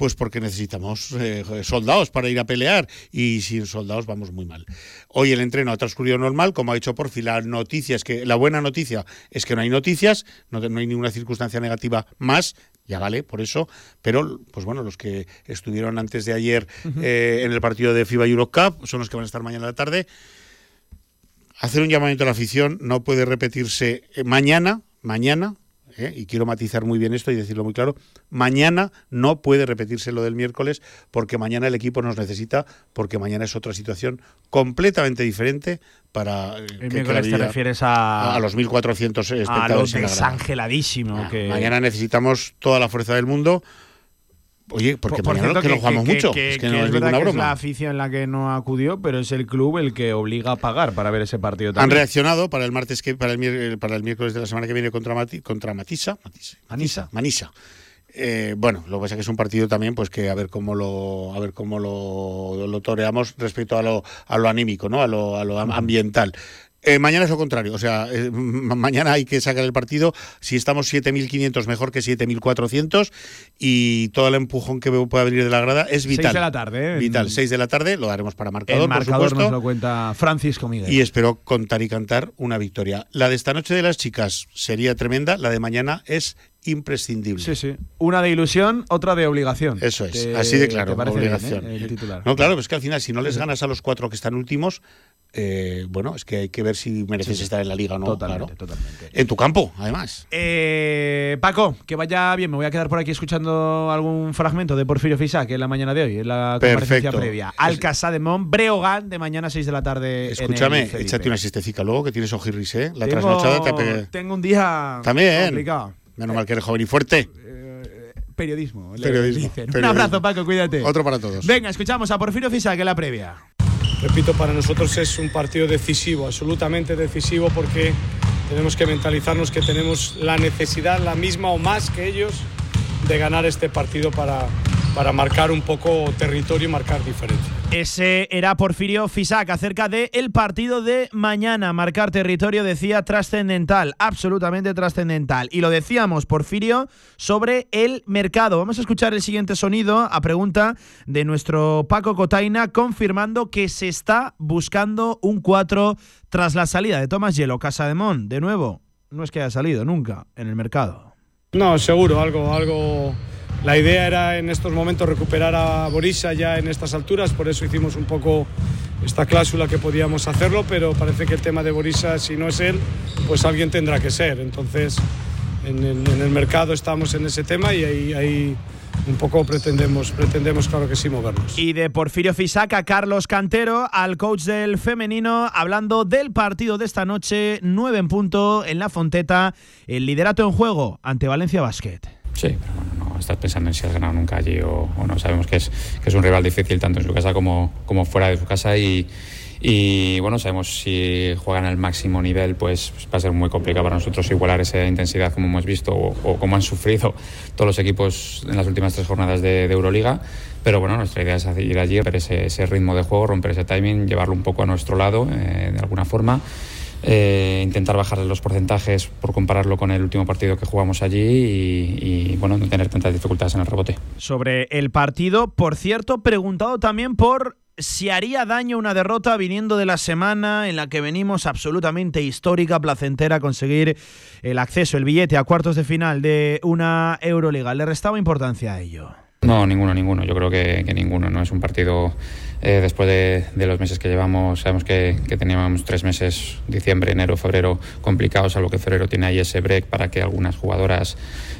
pues porque necesitamos eh, soldados para ir a pelear y sin soldados vamos muy mal. Hoy el entreno ha transcurrido normal, como ha dicho Porfi, la noticia es que la buena noticia es que no hay noticias, no, hay ninguna circunstancia negativa más, ya vale por eso, pero pues bueno, los que estuvieron antes de ayer eh, en el partido de FIBA Eurocup son los que van a estar mañana a la tarde. Hacer un llamamiento a la afición no puede repetirse eh, mañana, mañana, ¿eh? y quiero matizar muy bien esto y decirlo muy claro, mañana no puede repetirse lo del miércoles porque mañana el equipo nos necesita, porque mañana es otra situación completamente diferente para... Eh, el miércoles te refieres a... A los 1.400 espectadores. A los desangeladísimo. Ah, que... Mañana necesitamos toda la fuerza del mundo Oye, porque por, cierto, que, no jugamos mucho. es que no es, verdad que es la afición la que no acudió, pero es el club el que obliga a pagar para ver ese partido también. Han reaccionado para el martes que para el, para el miércoles de la semana que viene contra contra Matisa, Manisa. Manisa. Eh, bueno, lo que pasa es que es un partido también, pues que a ver cómo lo, a ver cómo lo, lo toreamos respecto a lo, a lo anímico, ¿no? A lo, a lo ambiental. Eh, mañana es lo contrario, o sea, eh, mañana hay que sacar el partido. Si estamos 7.500, mejor que 7.400 y todo el empujón que pueda venir de la grada es vital. 6 de la tarde, ¿eh? Vital, 6 de la tarde, lo haremos para marcador. El marcador por nos lo cuenta Francisco Miguel. Y espero contar y cantar una victoria. La de esta noche de las chicas sería tremenda, la de mañana es imprescindible. Sí, sí. Una de ilusión, otra de obligación. Eso es, así de claro, obligación. No, claro, pues que al final, si no les ganas a los cuatro que están últimos, eh, bueno, es que hay que ver si mereces estar en la liga o no. Totalmente, totalmente. En tu campo, además. Eh, Paco, que vaya bien. Me voy a quedar por aquí escuchando algún fragmento de Porfirio Fisac en la mañana de hoy, en la comparecencia previa. Al Casa de Mon, Breogán, de mañana a 6 de la tarde. Escúchame, échate una siestecica luego, que tienes ojirris, La trasnochada te Tengo un día También. complicado. Menos mal que eres joven y fuerte. Eh, periodismo. Periodismo, Un abrazo, Paco, cuídate. Otro para todos. Venga, escuchamos a Porfirio Fisac en la previa. Repito, para nosotros es un partido decisivo, absolutamente decisivo, porque tenemos que mentalizarnos que tenemos la necesidad, la misma o más que ellos, de ganar este partido para, para marcar un poco territorio y marcar diferencia. Ese era Porfirio Fisac acerca del el partido de mañana. Marcar territorio decía trascendental, absolutamente trascendental. Y lo decíamos, Porfirio, sobre el mercado. Vamos a escuchar el siguiente sonido a pregunta de nuestro Paco Cotaina, confirmando que se está buscando un 4 tras la salida de Tomás Hielo. Casa de Mon, de nuevo, no es que haya salido nunca en el mercado. No, seguro, algo, algo la idea era en estos momentos recuperar a Borisa ya en estas alturas, por eso hicimos un poco esta cláusula que podíamos hacerlo, pero parece que el tema de Borisa, si no es él, pues alguien tendrá que ser. Entonces, en el, mercado estamos en ese tema y ahí, un poco pretendemos, pretendemos, claro que sí, movernos. Y de Porfirio Fisaca, Carlos Cantero, al coach del femenino, hablando del partido de esta noche, 9 en punto en la Fonteta, el liderato en juego ante Valencia Basket. Sí, pero bueno, no estás pensando en si has ganado nunca allí o, no. Sabemos que es, que es un rival difícil tanto en su casa como, como fuera de su casa y, y bueno, sabemos si juegan al máximo nivel, pues, va a ser muy complicado para nosotros igualar esa intensidad como hemos visto o, como han sufrido todos los equipos en las últimas tres jornadas de, Euroliga. Pero bueno, nuestra idea es ir allí, romper ese, ese, ritmo de juego, romper ese timing, llevarlo un poco a nuestro lado eh, de alguna forma eh, intentar bajarle los porcentajes por compararlo con el último partido que jugamos allí y, bueno, no tener tantas dificultades en el rebote. Sobre el partido, por cierto, preguntado también por si haría daño una derrota viniendo de la semana en la que venimos absolutamente histórica, placentera, conseguir el acceso, el billete a cuartos de final de una Euroliga. ¿Le restaba importancia a ello? No, ninguno, ninguno. Yo creo que, que ninguno. No es un partido eh, después de, los meses que llevamos, sabemos que, teníamos tres meses, diciembre, enero, febrero, complicados, algo que febrero tiene ahí ese break para que algunas jugadoras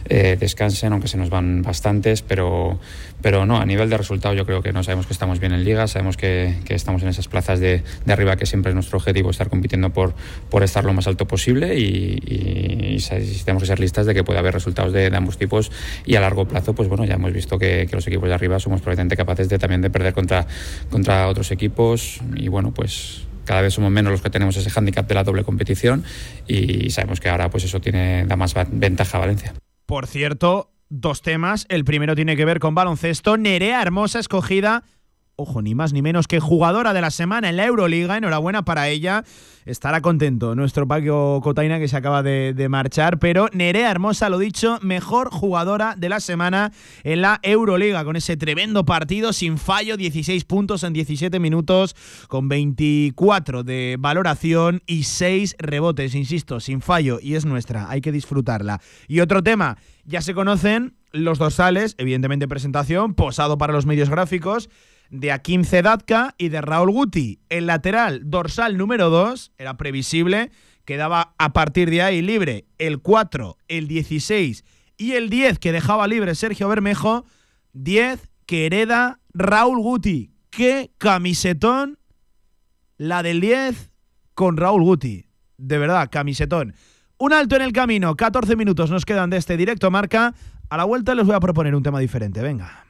eh, descansen, aunque se nos van bastantes, pero, pero no, a nivel de resultado yo creo que no sabemos que estamos bien en liga, sabemos que, estamos en esas plazas de, arriba, que siempre es nuestro objetivo, estar compitiendo por, por estar lo más alto posible y, tenemos que ser listas de que puede haber resultados de, ambos tipos y a largo plazo, pues bueno, ya hemos visto que, que los equipos de arriba somos probablemente capaces de también de perder contra contra otros equipos y bueno, pues cada vez somos menos los que tenemos ese hándicap de la doble competición y sabemos que ahora pues eso tiene da más ventaja a Valencia. Por cierto, dos temas. El primero tiene que ver con baloncesto. Nerea Hermosa escogida ojo, ni más ni menos que jugadora de la semana en la Euroliga. Enhorabuena para ella. Estará contento nuestro Paco Cotaina que se acaba de, marchar. Pero Nerea Hermosa, lo dicho, mejor jugadora de la semana en la Euroliga. Con ese tremendo partido sin fallo, 16 puntos en 17 minutos, con 24 de valoración y 6 rebotes. Insisto, sin fallo y es nuestra. Hay que disfrutarla. Y otro tema, ya se conocen los dorsales, evidentemente presentación, posado para los medios gráficos de Akim Zedatka y de Raúl Guti. El lateral dorsal número 2 era previsible, quedaba a partir de ahí libre el 4, el 16 y el 10 que dejaba libre Sergio Bermejo. 10 que hereda Raúl Guti. ¡Qué camisetón! La del 10 con Raúl Guti. De verdad, camisetón. Un alto en el camino, 14 minutos nos quedan de este directo marca. A la vuelta les voy a proponer un tema diferente, venga.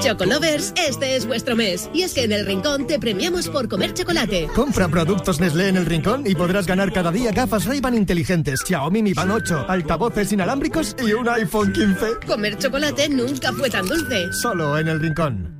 Chocolovers, este es vuestro mes. Y es que en el Rincón te premiamos por comer chocolate. Compra productos Nestlé en el Rincón y podrás ganar cada día gafas Ray-Ban inteligentes, Xiaomi Mi Band 8, altavoces inalámbricos y un iPhone 15. Comer chocolate nunca fue tan dulce. Solo en el Rincón.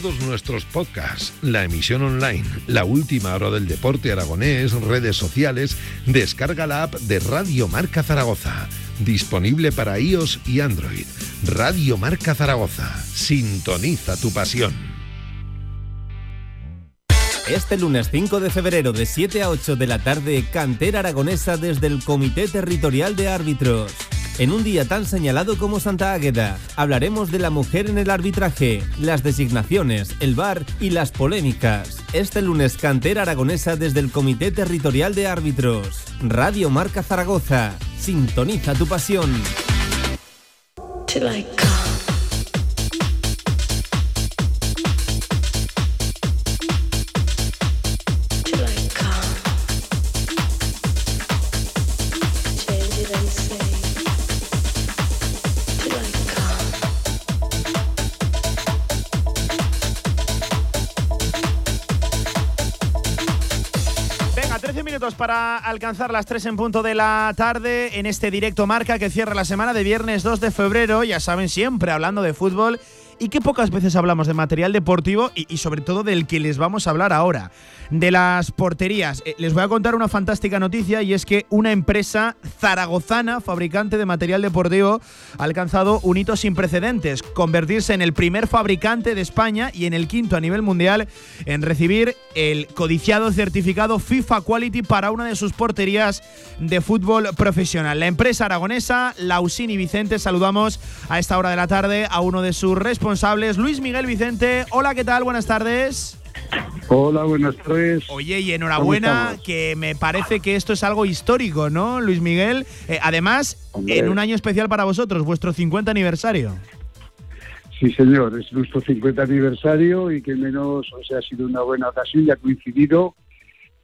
todos nuestros podcasts, la emisión online, la última hora del deporte aragonés, redes sociales, descarga la app de Radio Marca Zaragoza. Disponible para iOS y Android. Radio Marca Zaragoza. Sintoniza tu pasión. Este lunes 5 de febrero de 7 a 8 de la tarde, cantera aragonesa desde el Comité Territorial de Árbitros. En un día tan señalado como Santa Águeda, hablaremos de la mujer en el arbitraje, las designaciones, el bar y las polémicas. Este lunes, cantera aragonesa desde el Comité Territorial de Árbitros. Radio Marca Zaragoza. Sintoniza tu pasión. Para alcanzar las 3 en punto de la tarde en este directo marca que cierra la semana de viernes 2 de febrero. Ya saben, siempre hablando de fútbol y que pocas veces hablamos de material deportivo y, sobre todo del que les vamos a hablar ahora, de las porterías. Eh, les voy a contar una fantástica noticia y es que una empresa zaragozana, fabricante de material deportivo, ha alcanzado un hito sin precedentes, convertirse en el primer fabricante de España y en el quinto a nivel mundial en recibir el codiciado certificado FIFA Quality para una de sus porterías de fútbol profesional. La empresa aragonesa, Lausini Vicente, saludamos a esta hora de la tarde a uno de sus responsables responsables. Luis Miguel Vicente, hola, ¿qué tal? Buenas tardes. Hola, buenas tardes. Oye, y enhorabuena, que me parece que esto es algo histórico, ¿no, Luis Miguel? Eh, además, en un año especial para vosotros, vuestro 50 aniversario. Sí, señor, es nuestro 50 aniversario y que menos, o sea, ha sido una buena ocasión y ha coincidido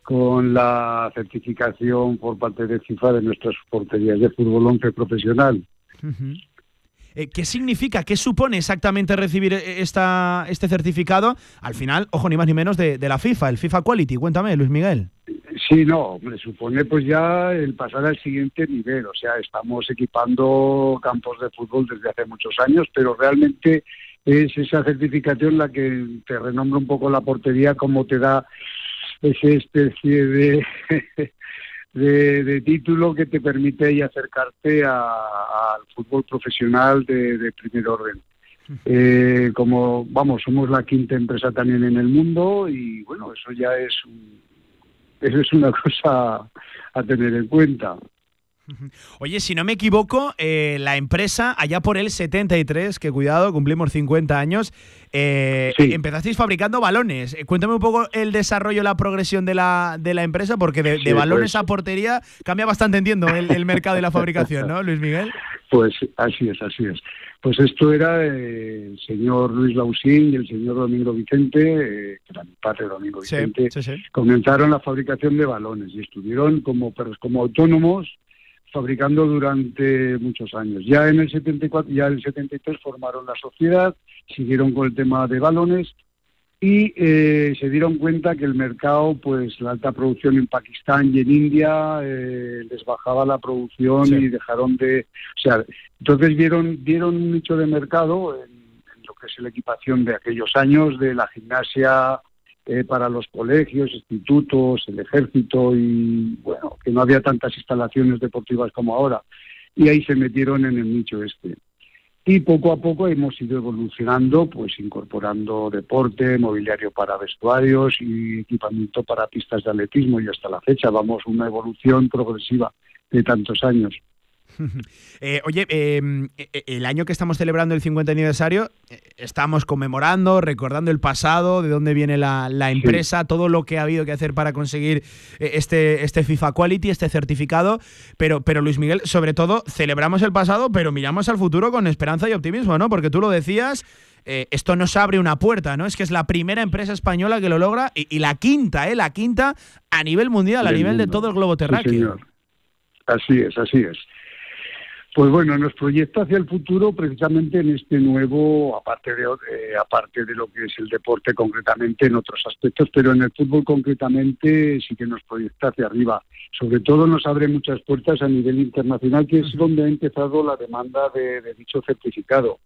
con la certificación por parte de FIFA de nuestras porterías de fútbol 11 profesional. Eh, ¿Qué significa, qué supone exactamente recibir eh, esta, este certificado? Al final, ojo, ni más ni menos de, la FIFA, el FIFA Quality. Cuéntame, Luis Miguel. Sí, no, me supone pues ya el pasar al siguiente nivel. O sea, estamos equipando campos de fútbol desde hace muchos años, pero realmente es esa certificación la que te renombra un poco la portería, como te da esa especie de de, título que te permite acercarte al fútbol profesional de, primer orden. Eh, como vamos, somos la quinta empresa también en el mundo y bueno, eso ya es eso es una <laughs> cosa a tener en cuenta. Oye, si no me equivoco, eh, la empresa, allá por el 73, que cuidado, cumplimos 50 años, eh, empezasteis fabricando balones. Eh, cuéntame un poco el desarrollo, la progresión de la, de la empresa, porque de, balones pues. a portería cambia bastante, entiendo, el, mercado y la fabricación, ¿no, Luis Miguel? Pues así es, así es. Pues esto era el señor Luis Lausín y el señor Domingo Vicente, que era mi padre Domingo Vicente, comenzaron la fabricación de balones y estuvieron como, como autónomos fabricando durante muchos años. Ya en el 74, ya en el 73 formaron la sociedad, siguieron con el tema de balones y eh, se dieron cuenta que el mercado, pues la alta producción en Pakistán y en India eh, les bajaba la producción y dejaron de, o sea, entonces vieron vieron un nicho de mercado en, en lo que es la equipación de aquellos años de la gimnasia eh, para los colegios, institutos, el ejército y bueno, que no había tantas instalaciones deportivas como ahora. Y ahí se metieron en el nicho este. Y poco a poco hemos ido evolucionando, pues incorporando deporte, mobiliario para vestuarios y equipamiento para pistas de atletismo y hasta la fecha vamos una evolución progresiva de tantos años. <laughs> Eh, oye, em, e, e, el año que estamos celebrando el 50 aniversario, eh, estamos conmemorando, recordando el pasado, de dónde viene la, empresa, todo lo que ha habido que hacer para conseguir eh, este, este FIFA Quality, este certificado. Pero, pero Luis Miguel, sobre todo, celebramos el pasado, pero miramos al futuro con esperanza y optimismo, ¿no? Porque tú lo decías. esto nos abre una puerta, ¿no? Es que es la primera empresa española que lo logra y, la quinta, ¿eh? La quinta a nivel mundial, a nivel de todo el globo terráqueo. así es, así es. Pues bueno, nos proyecta hacia el futuro precisamente en este nuevo, aparte de, eh, aparte de lo que es el deporte concretamente en otros aspectos, pero en el fútbol concretamente sí que nos proyecta hacia arriba. Sobre todo nos abre muchas puertas a nivel internacional, que es donde ha empezado la demanda de, dicho certificado.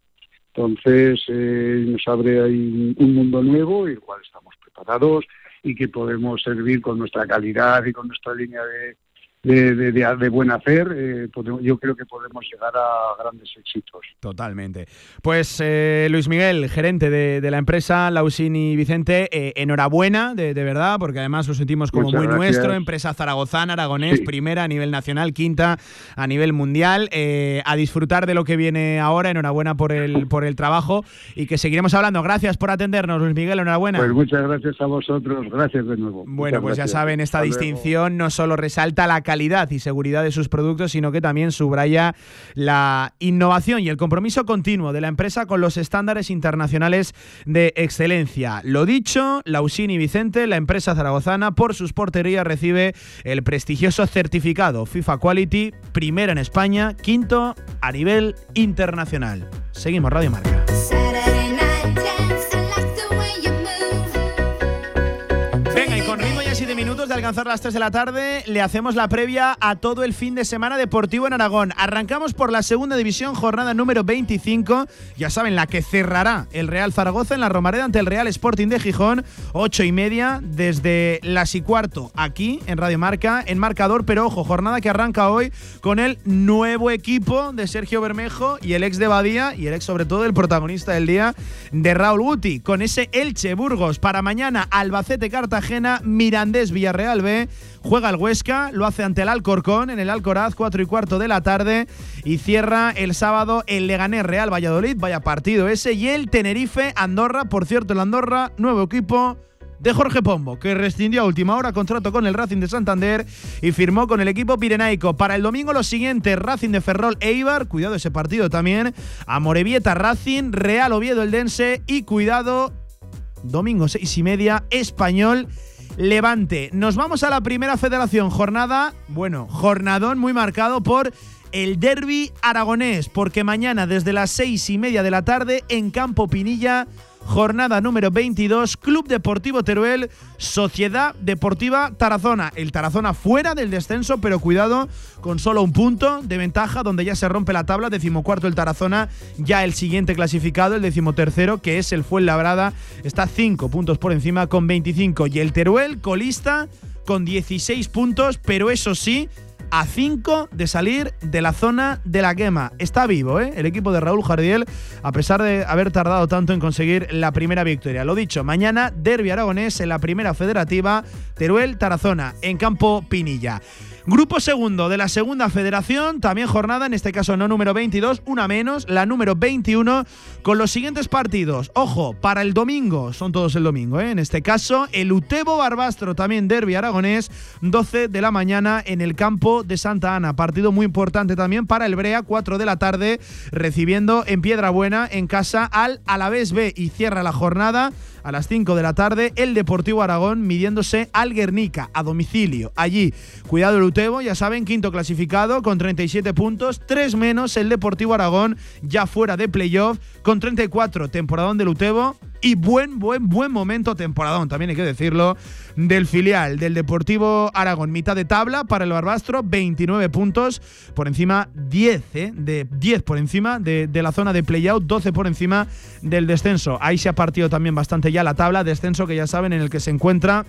Entonces eh, nos abre ahí un mundo nuevo, cual estamos preparados y que podemos servir con nuestra calidad y con nuestra línea de, de, de, de, buen hacer, eh, yo creo que podemos llegar a grandes éxitos. Totalmente. Pues eh, Luis Miguel, gerente de, la empresa Lausini Vicente, eh, enhorabuena, de, verdad, porque además lo sentimos como muy nuestro, empresa zaragozana, aragonés, primera a nivel nacional, quinta a nivel mundial. a disfrutar de lo que viene ahora, enhorabuena por el, por el trabajo y que seguiremos hablando. Gracias por atendernos, Luis Miguel, enhorabuena. Pues muchas gracias a vosotros, gracias de nuevo. Bueno, pues ya saben, esta distinción no solo resalta la calidad y seguridad de sus productos, sino que también subraya la innovación y el compromiso continuo de la empresa con los estándares internacionales de excelencia. Lo dicho, Lausini Vicente, la empresa zaragozana, por sus porterías recibe el prestigioso certificado FIFA Quality, primera en España, quinto a nivel internacional. Seguimos Radio Marca. Alcanzar las 3 de la tarde, le hacemos la previa a todo el fin de semana deportivo en Aragón. Arrancamos por la segunda división, jornada número 25. Ya saben, la que cerrará el Real Zaragoza en la Romareda ante el Real Sporting de Gijón, 8 y media, desde las y cuarto, aquí en Radio Marca, en marcador. Pero ojo, jornada que arranca hoy con el nuevo equipo de Sergio Bermejo y el ex de Badía y el ex, sobre todo, el protagonista del día de Raúl Guti, con ese Elche Burgos para mañana, Albacete Cartagena, Mirandés Villarreal B. Juega el Huesca, lo hace ante el Alcorcón en el Alcoraz, 4 y cuarto de la tarde. Y cierra el sábado el Leganés Real Valladolid, vaya partido ese. Y el Tenerife Andorra, por cierto, el Andorra, nuevo equipo de Jorge Pombo, que rescindió a última hora contrato con el Racing de Santander y firmó con el equipo pirenaico. Para el domingo lo siguiente, Racing de Ferrol Eibar, cuidado ese partido también, Amorebieta Racing, Real Oviedo Eldense y cuidado, domingo seis y media, Español Levante. Nos vamos a la primera federación, jornada, bueno, jornadón muy marcado por el derby aragonés, porque mañana desde las seis y media de la tarde en Campo Pinilla jornada número 22, Club Deportivo Teruel, Sociedad Deportiva Tarazona. El Tarazona fuera del descenso, pero cuidado con solo un punto de ventaja, donde ya se rompe la tabla, decimocuarto el Tarazona, ya el siguiente clasificado, el decimotercero, que es el Fuenlabrada, está cinco puntos por encima con 25. Y el Teruel, colista, con 16 puntos, pero eso sí, a 5 de salir de la zona de la quema. Está vivo, ¿eh? El equipo de Raúl Jardiel, a pesar de haber tardado tanto en conseguir la primera victoria. Lo dicho, mañana Derby Aragonés en la primera federativa, Teruel Tarazona, en campo Pinilla. Grupo segundo de la segunda federación, también jornada, en este caso no número 22, una menos, la número 21, con los siguientes partidos. Ojo, para el domingo, son todos el domingo, ¿eh? en este caso, el Utebo Barbastro, también Derby Aragonés, 12 de la mañana en el campo de Santa Ana. Partido muy importante también para el Brea, 4 de la tarde, recibiendo en Piedra Buena, en casa, al Alavés B y cierra la jornada a las 5 de la tarde el Deportivo Aragón midiéndose al Guernica a domicilio. Allí, cuidado el Utebo, ya saben, quinto clasificado con 37 puntos, 3 menos el Deportivo Aragón ya fuera de playoff con 34 temporadón del Utebo y buen, buen, buen momento temporadón, también hay que decirlo, del filial del Deportivo Aragón. Mitad de tabla para el Barbastro, 29 puntos por encima, 10, ¿eh? de 10 por encima de, la zona de playout, 12 por encima del descenso. Ahí se ha partido también bastante ya la tabla, descenso que ya saben en el que se encuentra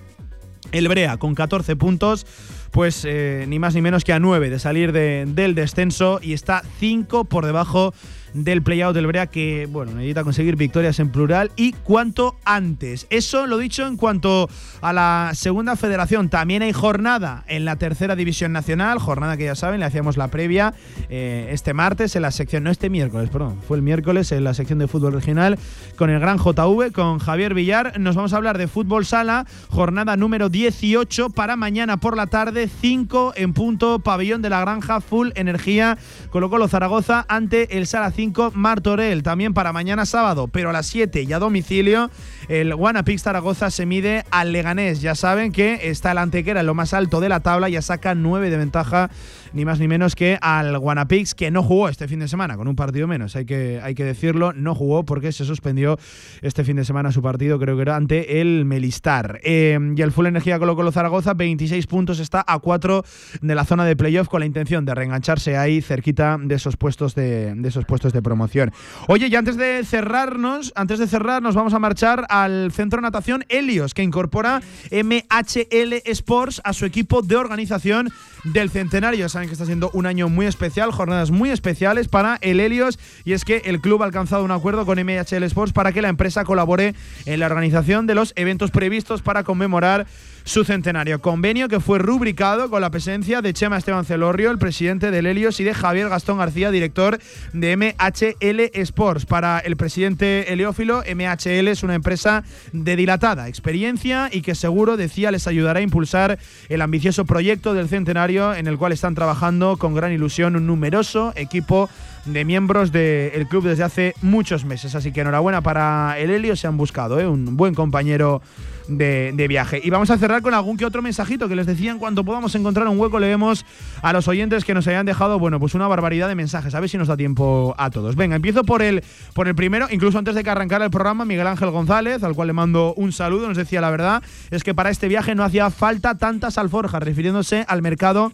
el Brea con 14 puntos pues ni más ni menos que a 9 de salir de, del descenso y está 5 por debajo del playout del Brea que, bueno, necesita conseguir victorias en plural y cuanto antes. Eso lo dicho en cuanto a la segunda federación. También hay jornada en la tercera división nacional, jornada que ya saben, le hacíamos la previa eh, este martes en la sección, no este miércoles, perdón, fue el miércoles en la sección de fútbol regional con el gran JV, con Javier Villar. Nos vamos a hablar de fútbol sala, jornada número 18 para mañana por la tarde, 5 en punto, pabellón de la granja, full energía, Colo Colo Zaragoza ante el Sala 5 Martorell, también para mañana sábado, pero a las 7 y a domicilio, el Guanapix Zaragoza se mide al Leganés. Ya saben que está el Antequera en lo más alto de la tabla, ya saca 9 de ventaja ni más ni menos que al Guanapix, que no jugó este fin de semana, con un partido menos, hay que, hay que decirlo, no jugó porque se suspendió este fin de semana su partido, creo que era ante el Melistar. Eh, y el Full Energía Colo Colo Zaragoza, 26 puntos, está a 4 de la zona de playoff con la intención de reengancharse ahí cerquita de esos puestos de, de esos puestos de promoción. Oye, y antes de cerrarnos, antes de cerrar, nos vamos a marchar al Centro Natación Helios, que incorpora MHL Sports a su equipo de organización del centenario. Saben que está siendo un año muy especial, jornadas muy especiales para el Helios y es que el club ha alcanzado un acuerdo con MHL Sports para que la empresa colabore en la organización de los eventos previstos para conmemorar su centenario. Convenio que fue rubricado con la presencia de Chema Esteban Celorrio, el presidente del Helios, y de Javier Gastón García, director de MHL Sports. Para el presidente Heliófilo, MHL es una empresa de dilatada experiencia y que seguro, decía, les ayudará a impulsar el ambicioso proyecto del centenario en el cual están trabajando con gran ilusión un numeroso equipo de miembros del club desde hace muchos meses. Así que enhorabuena para el Helios, se han buscado ¿eh? un buen compañero de, viaje. Y vamos a cerrar con algún que otro mensajito que les decía en cuanto podamos encontrar un hueco, leemos a los oyentes que nos hayan dejado, bueno, pues una barbaridad de mensajes. A ver si nos da tiempo a todos. Venga, empiezo por el, por el primero, incluso antes de que arrancara el programa, Miguel Ángel González, al cual le mando un saludo, nos decía la verdad, es que para este viaje no hacía falta tantas alforjas, refiriéndose al mercado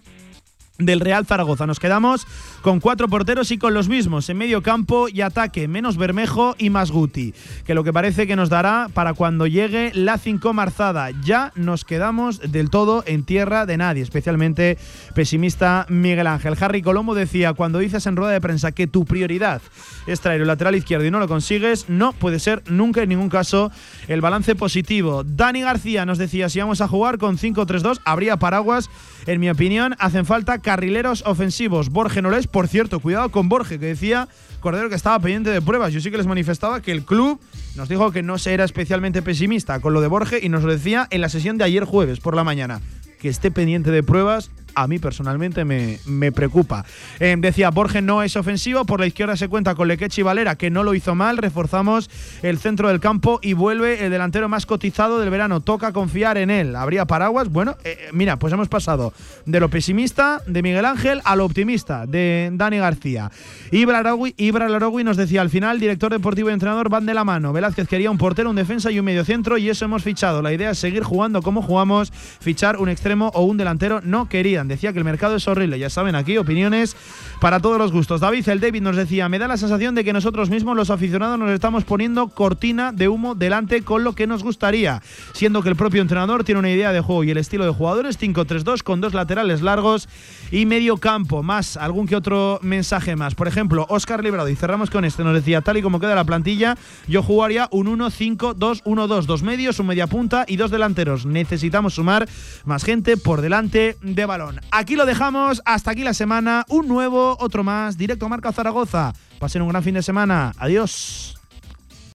del Real Zaragoza. Nos quedamos con cuatro porteros y con los mismos en medio campo y ataque, menos Bermejo y más Guti, que lo que parece que nos dará para cuando llegue la cinco marzada. Ya nos quedamos del todo en tierra de nadie, especialmente pesimista Miguel Ángel. Harry Colombo decía, cuando dices en rueda de prensa que tu prioridad es traer el lateral izquierdo y no lo consigues, no puede ser nunca en ningún caso el balance positivo. Dani García nos decía, si vamos a jugar con 5-3-2, habría paraguas En mi opinión, hacen falta carrileros ofensivos. Borge no por cierto, cuidado con Borge, que decía Cordero que estaba pendiente de pruebas. Yo sí que les manifestaba que el club nos dijo que no se era especialmente pesimista con lo de Borge y nos lo decía en la sesión de ayer jueves por la mañana. Que esté pendiente de pruebas a mí personalmente me, me preocupa. Eh, decía, Borges no es ofensivo, por la izquierda se cuenta con Lequechi Valera, que no lo hizo mal, reforzamos el centro del campo y vuelve el delantero más cotizado del verano, toca confiar en él. ¿Habría paraguas? Bueno, eh, mira, pues hemos pasado de lo pesimista de Miguel Ángel a lo optimista de Dani García. Ibra Larogui, nos decía, al final, director deportivo y entrenador van de la mano. Velázquez quería un portero, un defensa y un mediocentro y eso hemos fichado. La idea es seguir jugando como jugamos, fichar un extremo o un delantero no decía que el mercado es horrible. Ya saben, aquí opiniones para todos los gustos. David, el David nos decía, me da la sensación de que nosotros mismos, los aficionados, nos estamos poniendo cortina de humo delante con lo que nos gustaría, siendo que el propio entrenador tiene una idea de juego y el estilo de jugadores 5-3-2 con dos laterales largos y medio campo. Más, algún que otro mensaje más. Por ejemplo, Oscar Librado, y cerramos con este, nos decía, tal y como queda la plantilla, yo jugaría un 1-5-2-1-2, dos medios, un media punta y dos delanteros. Necesitamos sumar más gente por delante de balón. Aquí lo dejamos, hasta aquí la semana. Un nuevo, otro más, directo a Marca Zaragoza. Pasen un gran fin de semana. Adiós.